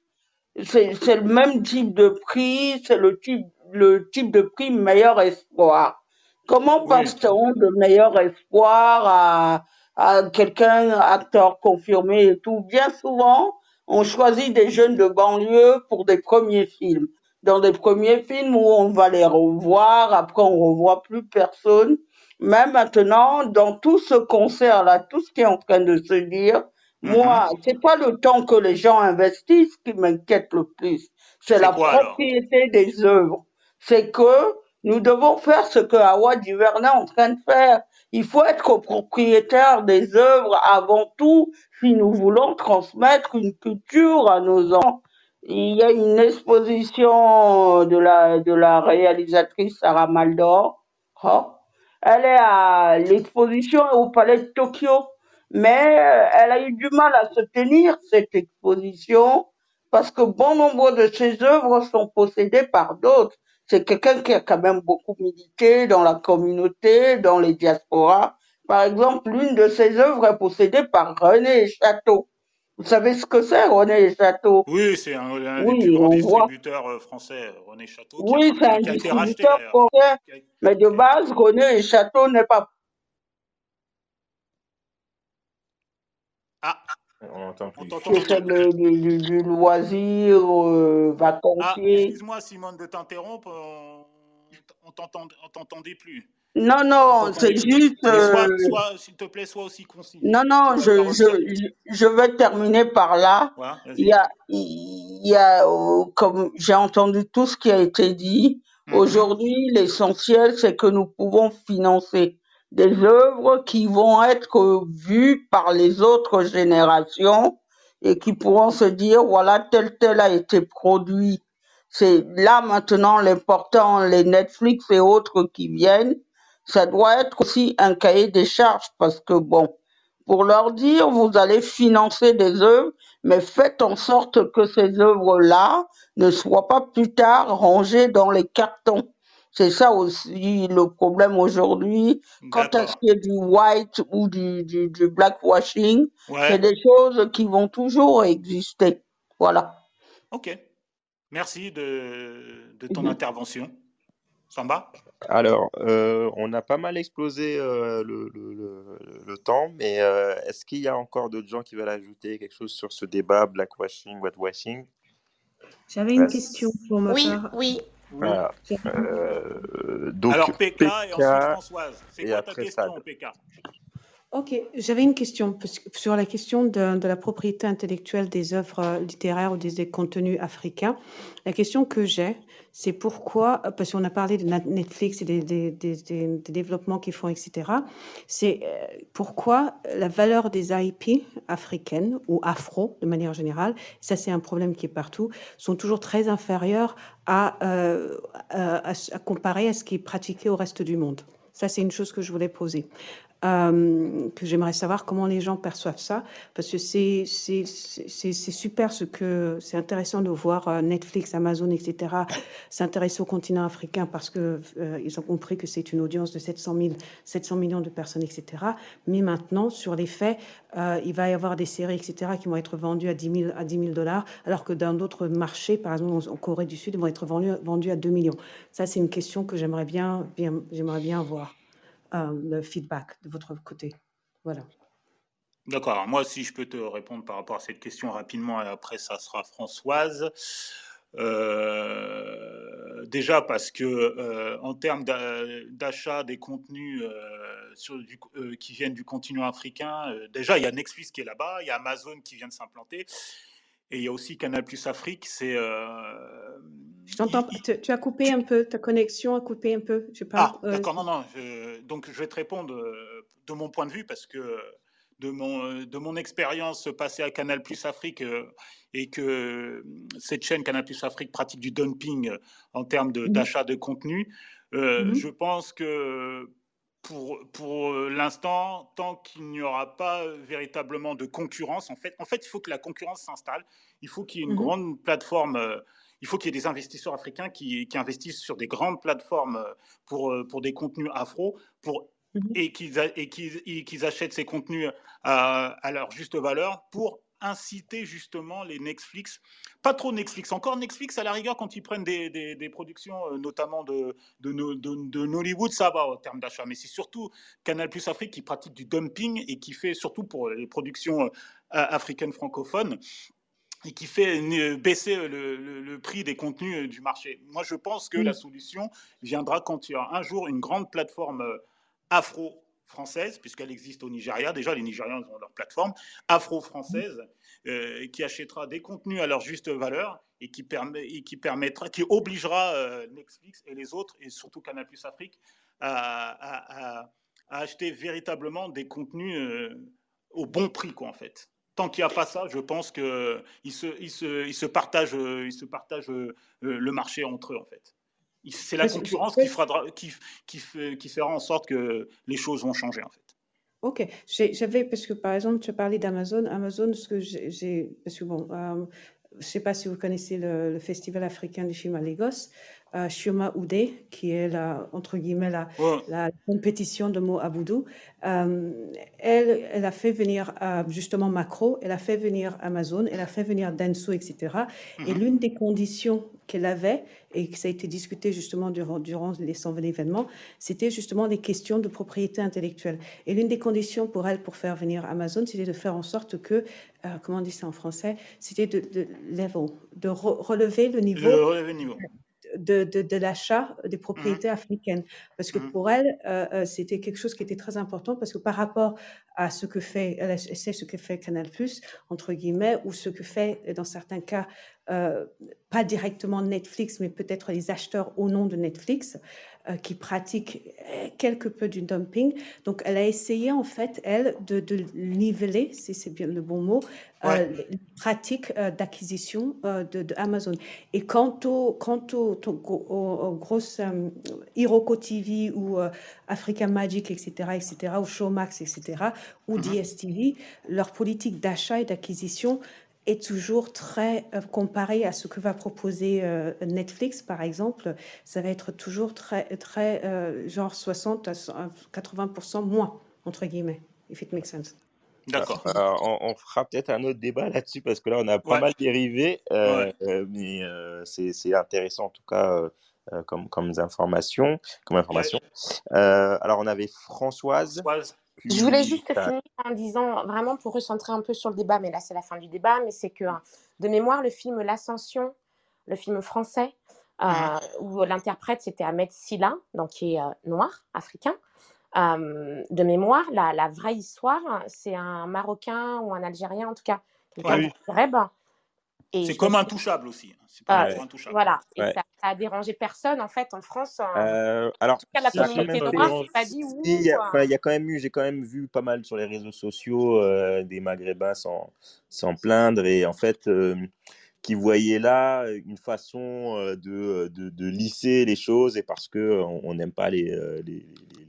L: c'est c'est le même type de prix, c'est le type, le type de prix meilleur espoir. Comment passe-t-on de meilleur espoir à, à quelqu'un, acteur confirmé et tout? Bien souvent, on choisit des jeunes de banlieue pour des premiers films. Dans des premiers films où on va les revoir, après on revoit plus personne. Mais maintenant, dans tout ce concert-là, tout ce qui est en train de se dire,
B: Mhm.
L: moi, c'est pas le temps que les gens investissent qui m'inquiète le plus. C'est la
B: quoi,
L: propriété des œuvres. C'est que nous devons faire ce que Howard Duvernay est en train de faire. Il faut être propriétaire des œuvres avant tout si nous voulons transmettre une culture à nos enfants. Il y a une exposition de la, de la réalisatrice Sarah Maldor. Oh. Elle est à l'exposition au palais de Tokyo, mais euh, elle a eu du mal à se tenir cette exposition parce que bon nombre de ses œuvres sont possédées par d'autres. C'est quelqu'un qui a quand même beaucoup milité dans la communauté, dans les diasporas. Par exemple, l'une de ses œuvres est possédée par René Château. Vous savez ce que c'est, René Château?
B: Oui, c'est un, un des plus grands
L: voit.
B: euh, français, René Château, qui
L: Oui, c'est un
B: qui a été racheté
L: distributeur
B: d'ailleurs.
L: français,
B: Qui a-
L: mais de base, René Château n'est pas
B: Ah,
A: On n'entend
B: on
A: plus.
L: c'est
B: plus.
L: le- du, du- du loisir euh,
B: Ah,
L: vacancier.
B: excuse-moi Simone de t'interrompre, on, on t'entend- on t'entendait plus.
L: Non,
B: On
L: non, c'est juste. Euh,
B: s'il te plaît, sois aussi concis.
L: Non, non, je, je, je vais terminer par là. Il y a, il y a, euh, comme j'ai entendu tout ce qui a été dit,
B: Mhm.
L: aujourd'hui, l'essentiel, c'est que nous pouvons financer des œuvres qui vont être vues par les autres générations et qui pourront se dire, voilà, tel tel a été produit. C'est là maintenant l'important, les Netflix et autres qui viennent, ça doit être aussi un cahier des charges parce que bon, pour leur dire, vous allez financer des œuvres, mais faites en sorte que ces œuvres-là ne soient pas plus tard rangées dans les cartons. C'est ça aussi le problème aujourd'hui. Quand est-ce qu'il y a du white ou du, du, du blackwashing, c'est des choses qui vont toujours exister. Voilà.
B: ok. Merci de, de ton
L: Mhm.
B: intervention. Samba
A: Alors, euh, on a pas mal explosé euh, le, le- le- le temps, mais euh, est-ce qu'il y a encore d'autres gens qui veulent ajouter quelque chose sur ce débat blackwashing, whitewashing?
I: J'avais une
A: Euh,
I: question pour ma
D: Oui,
I: part.
D: oui.
B: Oui.
A: voilà.
I: J'avais-
B: Alors
A: Euh, donc,
B: PK et ensuite Françoise. C'est quoi ta question, PK
I: Ok, j'avais une question sur la question de, la propriété intellectuelle des œuvres euh, littéraires ou des, contenus africains. La question que j'ai, c'est pourquoi, euh, parce qu'on a parlé de Netflix et des, développements qu'ils font, etc. C'est euh, pourquoi la valeur des IP africaines ou afro de manière générale, ça c'est un problème qui est partout, sont toujours très inférieures à comparer à ce qui est pratiqué au reste du monde. Ça, c'est une chose que je voulais poser euh, que j'aimerais savoir comment les gens perçoivent ça, parce que c'est super ce que c'est intéressant de voir euh, Netflix, Amazon, etc. s'intéresser au continent africain parce que euh, ils ont compris que c'est une audience de 700 000, 700 millions de personnes, etc. Mais maintenant, sur les faits, il va y avoir des séries, etc. qui vont être vendues à 10 000 à 10 000 dollars, alors que dans d'autres marchés, par exemple en Corée du Sud, ils vont être vendus à 2 millions. Ça, c'est une question que j'aimerais bien, bien j'aimerais bien avoir euh, le feedback de votre côté. Voilà.
B: D'accord. Moi, si je peux te répondre par rapport à cette question rapidement, et après, ça sera Françoise. déjà parce que en termes d'achat des contenus qui viennent du continent africain, déjà il y a Netflix qui est là-bas, il y a Amazon qui vient de s'implanter. Et il y a aussi Canal Plus Afrique. C'est. Euh,
I: je t'entends. Tu, as coupé un peu. Ta connexion a coupé un peu. Je
B: Ah, euh, d'accord. Non, non. donc, je vais te répondre euh, de mon point de vue parce que de mon, de mon expérience passée à Canal Plus Afrique et que cette chaîne Canal Plus Afrique pratique du dumping en termes mmh d'achat de, contenu, mmh je pense que pour, pour euh, l'instant, tant qu'il n'y aura pas euh, véritablement de concurrence, en fait, en fait, il faut que la concurrence s'installe. Il faut qu'il y ait une mmh grande plateforme. Euh, il faut qu'il y ait des investisseurs africains qui, qui, investissent sur des grandes plateformes pour, pour des contenus afro pour, mmh et qu'ils achètent ces contenus à, à, leur juste valeur pour inciter justement les Netflix, pas trop Netflix, encore Netflix à la rigueur quand ils prennent des, des, productions euh, notamment de, de, de, Nollywood, ça va en termes d'achat, mais c'est surtout Canal Plus Afrique qui pratique du dumping et qui fait surtout pour les productions euh, africaines francophones et qui fait euh, baisser le, le, prix des contenus du marché. Moi, je pense que la solution viendra quand il y aura un jour une grande plateforme afro française, puisqu'elle existe au Nigeria. Déjà, les Nigérians ont leur plateforme afro-française euh, qui achètera des contenus à leur juste valeur et qui, permet, et qui permettra, qui obligera euh, Netflix et les autres, et surtout Canal Plus Afrique, à, acheter véritablement des contenus euh, au bon prix, quoi, en fait. Tant qu'il n'y a pas ça, je pense qu'ils se, ils se, ils se partagent, ils se partagent le marché entre eux, en fait. C'est la concurrence qui, fera, qui, qui, qui, fera en sorte que les choses vont changer en fait.
I: Ok, j'avais, parce que par exemple, tu as parlé d'Amazon. Amazon, ce que j'ai, parce que bon, euh, je ne sais pas si vous connaissez le, Festival africain du film à Lagos. Euh, Shuma Oudé, qui est la, entre guillemets la, la compétition de mots à euh, elle, elle a fait venir euh, justement Macro, elle a fait venir Amazon, elle a fait venir Denso, etc. Et mhm. l'une des conditions qu'elle avait, et que ça a été discuté justement durant, durant les 120 événements, c'était justement des questions de propriété intellectuelle. Et l'une des conditions pour elle, pour faire venir Amazon, c'était de faire en sorte que, comment on dit ça en français, c'était de, de, level, de relever le niveau.
B: De relever le niveau
I: de, de, l'achat des propriétés mmh. africaines. Parce que mmh. pour elle, euh, euh, c'était quelque chose qui était très important parce que par rapport à ce que fait, sait ce que fait Canal+, entre guillemets, ou ce que fait, dans certains cas, euh, pas directement Netflix, mais peut-être les acheteurs au nom de Netflix, euh, qui pratiquent quelque peu du dumping. Donc, elle a essayé, en fait, elle, de, niveler, si c'est bien le bon mot, euh, les pratiques d'acquisition de, Amazon. Et quant aux quant au, au, grosses Hiroko TV ou Africa Magic, etc., etc., ou Showmax, etc., ou mm-hmm. DSTV, leur politique d'achat et d'acquisition est toujours très euh, comparé à ce que va proposer euh, Netflix, par exemple, ça va être toujours très, très euh, genre 60 à 80% moins, entre guillemets, if it makes sense.
B: D'accord.
A: on, fera peut-être un autre débat là-dessus parce que là, on a pas mal dérivé, mais c'est intéressant en tout cas. comme, comme information, comme information. alors, on avait Françoise.
B: Françoise.
D: Je voulais juste finir en disant, vraiment pour recentrer un peu sur le débat, mais là c'est la fin du débat, mais c'est que de mémoire, le film L'Ascension, le film français, euh, où l'interprète c'était Ahmed Silla, donc qui est euh, noir, africain. Euh, de mémoire, la, la vraie histoire, c'est un Marocain ou un Algérien en tout cas, quelqu'un de
B: c'est comme intouchable aussi. Hein. C'est pas intouchable.
D: Voilà. Et ça, a dérangé personne en fait en France.
A: Euh, alors, en tout cas, la communauté noire, pas dit où. Il y, a, il y a quand même eu, j'ai quand même vu pas mal sur les réseaux sociaux euh, des Maghrébins s'en plaindre et en fait. Euh, qui voyaient là une façon de, de, de, lisser les choses et parce qu'on n'aime pas les, les,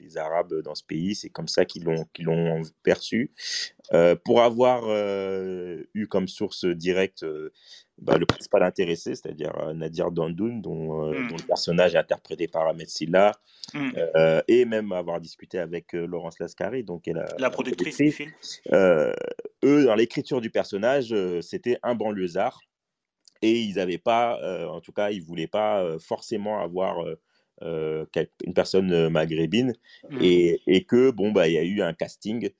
A: les, Arabes dans ce pays, c'est comme ça qu'ils l'ont qu'ils l'ont perçu. pour avoir eu comme source directe bah, le principal intéressé, c'est-à-dire Nadir Dandoun, dont, mmh. dont, le personnage est interprété par Ahmed Silla, mmh. et même avoir discuté avec Laurence Lascari, donc la,
B: la productrice du film.
A: eux, dans l'écriture du personnage, c'était un banlieusard et ils n'avaient pas, euh, en tout cas, ils voulaient pas euh, forcément avoir euh, une personne maghrébine mmh. et, et, que bon bah il y a eu un casting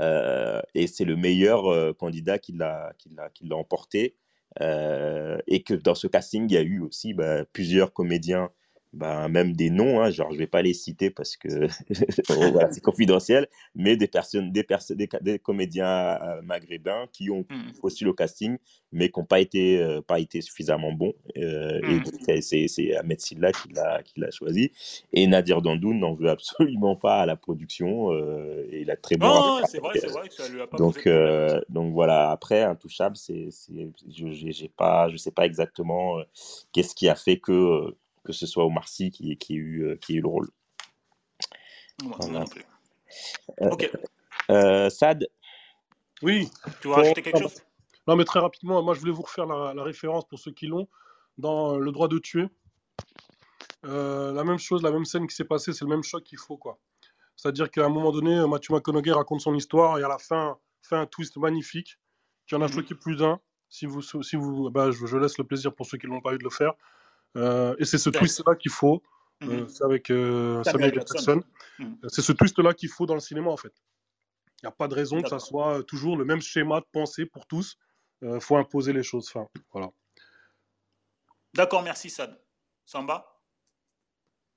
A: et c'est le meilleur candidat qui l'a qui l'a qui l'a emporté et que dans ce casting, il y a eu aussi bah, plusieurs comédiens bah, même des noms, hein, genre je vais pas les citer parce que [laughs] voilà, c'est confidentiel, mais des personnes, des, des, comédiens euh, maghrébins qui ont mmh. postulé au casting, mais qui n'ont pas été, euh, pas été suffisamment bons. Euh, Et mmh. c'est Ahmed Silla qui l'a, choisi. Et Nadir Dandoun n'en veut absolument pas à la production. Euh, et il a très bon.
B: Non, c'est vrai, c'est vrai que ça lui a pas
A: donc, donc voilà, après, Intouchable, c'est, je, pas, je sais pas exactement qu'est-ce qui a fait que que ce soit Omar Sy qui, qui, ait eu, euh, qui ait eu le rôle.
B: voilà.
A: Euh, ok. Euh, Sad
K: Oui.
B: Tu veux rajouter quelque chose?
K: Non, mais très rapidement, moi je voulais vous refaire la, référence pour ceux qui l'ont. Dans Le droit de tuer, la même chose, la même scène qui s'est passée, c'est le même choc qu'il faut. quoi. C'est-à-dire qu'à un moment donné, Mathieu McConaughey raconte son histoire et à la fin fait un twist magnifique qui en a mhm. choqué plus d'un. Si vous, si vous, bah, je, je, laisse le plaisir pour ceux qui ne l'ont pas eu de le faire. Euh, et c'est ce twist-là qu'il faut. Euh, mhm. c'est avec euh, Samuel Jackson. Mhm. C'est ce twist-là qu'il faut dans le cinéma, en fait. Il n'y a pas de raison que ça soit toujours le même schéma de pensée pour tous. Il faut imposer les choses. Enfin, voilà.
B: D'accord, merci Sad. Samba?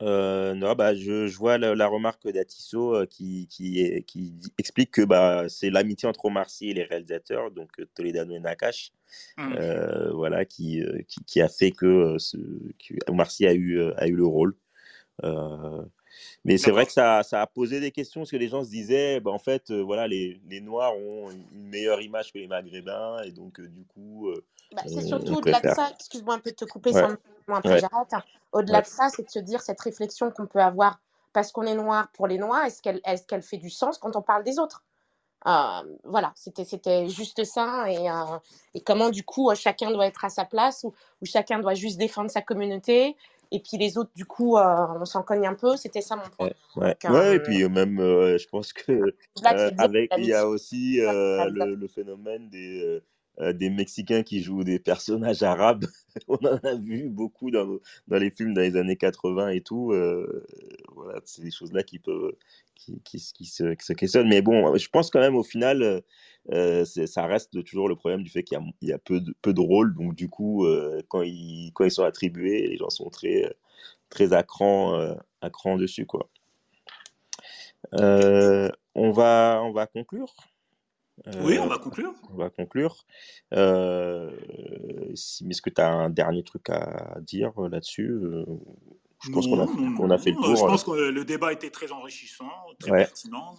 A: Euh, non, bah, je, je vois la, remarque d'Atisso euh, qui, qui, qui explique que bah, c'est l'amitié entre Omar Sy et les réalisateurs, donc euh, Toledano et Nakash, mmh. voilà, qui, qui, qui, a fait que, ce, que Omar Sy a eu, a eu le rôle. Mais c'est vrai que ça, ça, a posé des questions parce que les gens se disaient, bah, en fait, euh, voilà, les, les, Noirs ont une meilleure image que les Maghrébins et donc euh, du coup. Euh,
D: bah, c'est surtout au-delà de ça, excuse-moi un peu de te couper, ouais. un peu j'arrête. Hein. Au-delà de ça, c'est de se dire cette réflexion qu'on peut avoir parce qu'on est noir pour les noirs, est-ce qu'elle est qu'elle fait du sens quand on parle des autres? Voilà, c'était juste ça et, et, comment du coup chacun doit être à sa place ou, ou chacun doit juste défendre sa communauté et puis les autres, du coup, euh, on s'en cogne un peu. C'était ça mon point.
A: Ouais, ouais. et puis euh, même, je pense que [laughs] avec, il y a aussi le, le, phénomène des, des Mexicains qui jouent des personnages arabes. [laughs] on en a vu beaucoup dans, dans, les films dans les années 80 et tout. voilà, c'est des choses-là qui peuvent, qui, qui, se, qui, se, questionnent. Mais bon, je pense quand même au final, euh, ça reste toujours le problème du fait qu'il y, y, a peu de, peu de rôles. Donc, du coup, euh, quand, ils, quand ils sont attribués, les gens sont très, très euh, à cran dessus. Quoi. on, va, on va conclure.
B: Oui, on va conclure.
A: On va conclure. Est-ce que tu as un dernier truc à dire là-dessus
B: je pense qu'on a, a, fait le tour. Je pense que le débat était très enrichissant, très pertinent.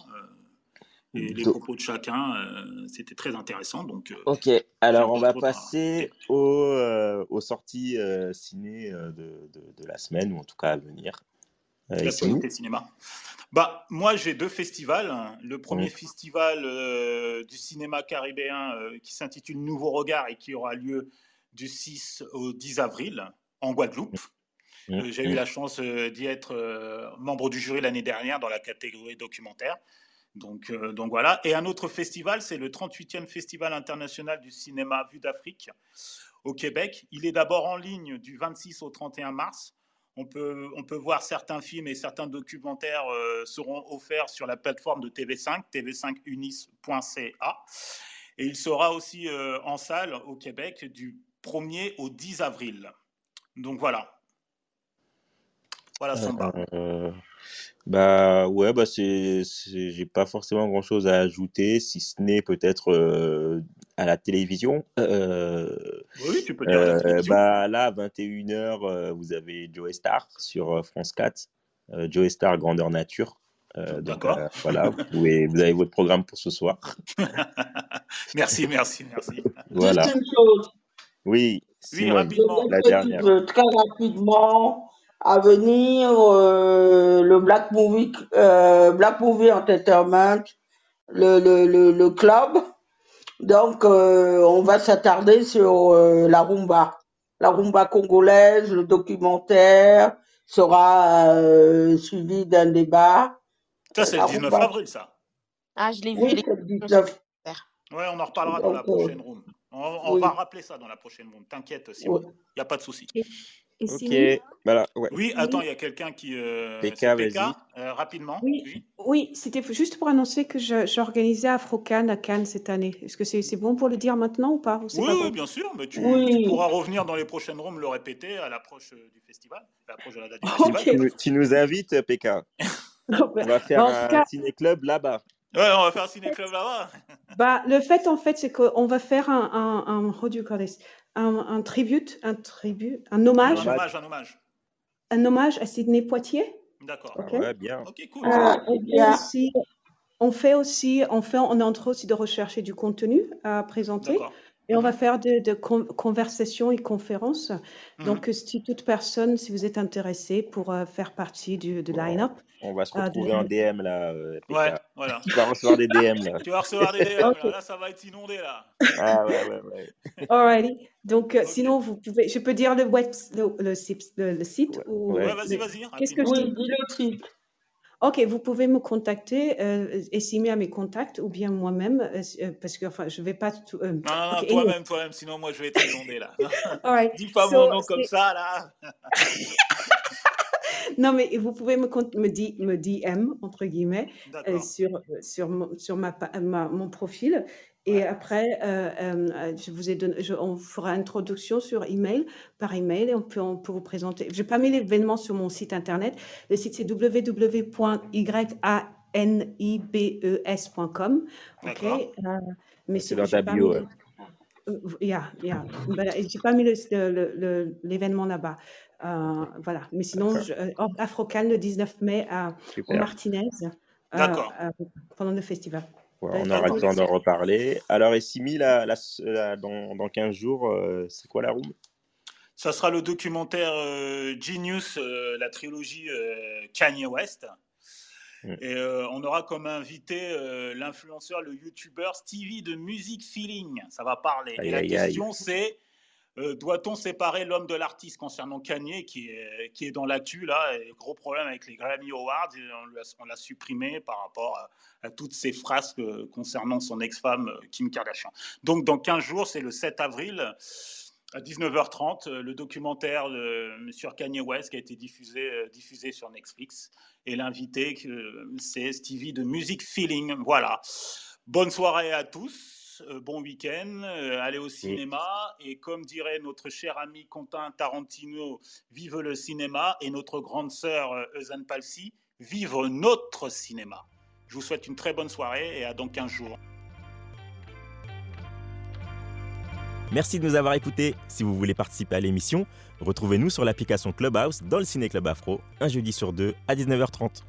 B: Et les propos de chacun, euh, c'était très intéressant. Donc, euh,
A: ok, alors on va passer aux, euh, aux, sorties ciné de, de, de, la semaine, ou en tout cas à venir.
B: L'actualité cinéma. Bah, moi, j'ai deux festivals. Le premier festival du cinéma caribéen qui s'intitule Nouveau Regard et qui aura lieu du 6 au 10 avril en Guadeloupe. J'ai eu la chance d'y être membre du jury l'année dernière dans la catégorie documentaire. Donc, euh, donc voilà. Et un autre festival, c'est le 38e Festival international du cinéma Vue d'Afrique au Québec. Il est d'abord en ligne du 26 au 31 mars. On peut, on peut voir certains films et certains documentaires euh, seront offerts sur la plateforme de TV5, tv5unis.ca. Et il sera aussi euh, en salle au Québec du 1er au 10 avril. Donc voilà. Voilà, Samba.
A: Bah ouais, bah c'est, j'ai pas forcément grand chose à ajouter, si ce n'est peut-être euh, à la télévision.
B: Euh, oui, tu peux dire la
A: euh, télévision. Bah là, à 21h, vous avez Joe Star sur France 4. Joe Star, Grandeur Nature.
B: D'accord.
A: voilà, vous, pouvez, vous avez votre programme pour ce soir. [laughs]
B: merci, merci, merci. [laughs]
A: Voilà.
L: Juste une chose.
A: Oui,
B: oui rapidement.
A: La dernière.
L: Très rapidement à venir euh, le Black Movie, euh, Black Movie Entertainment, le, le, le, le club. Donc, euh, on va s'attarder sur euh, la rumba. La rumba congolaise, le documentaire sera euh, suivi d'un débat.
B: Ça, c'est le 19 avril, ça.
D: Ah, je l'ai vu.
L: Oui, le 19.
B: Ouais, on en reparlera dans la prochaine room. On, on oui. va rappeler ça dans la prochaine room. T'inquiète, il n'y a pas de souci.
A: Ok. Voilà,
B: Oui, attends, il y a quelqu'un qui. Euh,
A: PK, vas-y.
B: Euh, rapidement.
I: Oui, oui. c'était juste pour annoncer que j'organisais AfroCan à Cannes cette année. Est-ce que c'est bon pour le dire maintenant ou pas,
B: Oui, oui bien sûr. Mais tu, tu, pourras revenir dans les prochaines rooms le répéter à l'approche euh, du festival. À l'approche de la date du
A: festival. Tu, nous invites, PK. [laughs] on va faire un ciné-club là-bas.
B: Ouais, on va faire un ciné-club là-bas.
I: bah, le fait, en fait, c'est qu'on va faire un, un, un, un, un tribute, un tribut, un hommage.
B: Un hommage, un hommage.
I: Un hommage à Sidney Poitier.
B: D'accord.
A: Okay. Ouais, bien.
B: Ok, cool.
I: Euh, on, aussi, on fait aussi, on fait, on est en train aussi de rechercher du contenu à présenter. Et on va faire de, de conversations et conférences. Mhm. Donc, si toute personne, si vous êtes intéressé pour euh, faire partie du de line-up.
A: On va se euh, retrouver en DM là.
B: Euh, ouais, voilà.
A: Tu vas recevoir des DM là. [laughs]
B: tu vas recevoir des DM là. là. ça va être inondé là.
A: Ah ouais, ouais, ouais. [laughs]
I: Alrighty. Donc, okay. sinon, vous pouvez, je peux dire le, web, le, le, le, le site
B: ouais. ou. Ouais, vas-y, vas-y.
I: Qu'est-ce que je dis? Le site. Ok, vous pouvez me contacter, euh, estimer à mes contacts ou bien moi-même, euh, euh, parce que enfin, je ne vais pas tout.
B: Euh, non, non, okay, toi-même, anyway. toi-même, sinon moi je vais t'inonder là. [laughs] right. [laughs] Dis pas so, mon nom comme ça là. [laughs]
I: non, mais vous pouvez me, me, di, me DM, entre guillemets, euh, sur, sur, sur ma, ma, mon profil. Et après, euh, euh, je vous ai donné, je, on fera une introduction sur email, par email, et on peut, on peut vous présenter. Je n'ai pas mis l'événement sur mon site internet. Le site c'est www.yanibes.com. Ok. Euh,
A: mais c'est dans ta bio. Mis,
I: yeah, yeah. Voilà, j'ai pas mis l'événement là-bas. Euh, voilà. Mais sinon, je, euh, Afrocal le 19 mai à, au Martinez
B: euh,
I: pendant le festival.
A: Ouais, on aura le temps d'en reparler. Alors, et Simi, la, dans, dans 15 jours, euh, c'est quoi la room?
B: Ça sera le documentaire euh, Genius, euh, la trilogie Kanye West. Mm. Et on aura comme invité l'influenceur, le youtubeur Stevie de Music Feeling. Ça va parler. Aïe, et la aïe, question, c'est euh, doit-on séparer l'homme de l'artiste concernant Kanye, qui est, qui est dans l'actu là? Et Gros problème avec les Grammy Awards, on l'a supprimé par rapport à, toutes ces phrases concernant son ex-femme euh, Kim Kardashian. Donc dans 15 jours, c'est le 7 avril à 19h30, euh, le documentaire sur Kanye West qui a été diffusé, diffusé sur Netflix. Et l'invité, c'est Stevie de Music Feeling. Voilà. Bonne soirée à tous. Euh, bon week-end, euh, allez au cinéma. Et comme dirait notre cher ami Quentin Tarantino, vive le cinéma. Et notre grande sœur Eusanne Palsy, vive notre cinéma. Je vous souhaite une très bonne soirée et à dans 15 jours.
M: Merci de nous avoir écoutés. Si vous voulez participer à l'émission, retrouvez-nous sur l'application Clubhouse dans le Ciné Club Afro, un jeudi sur deux à 19h30.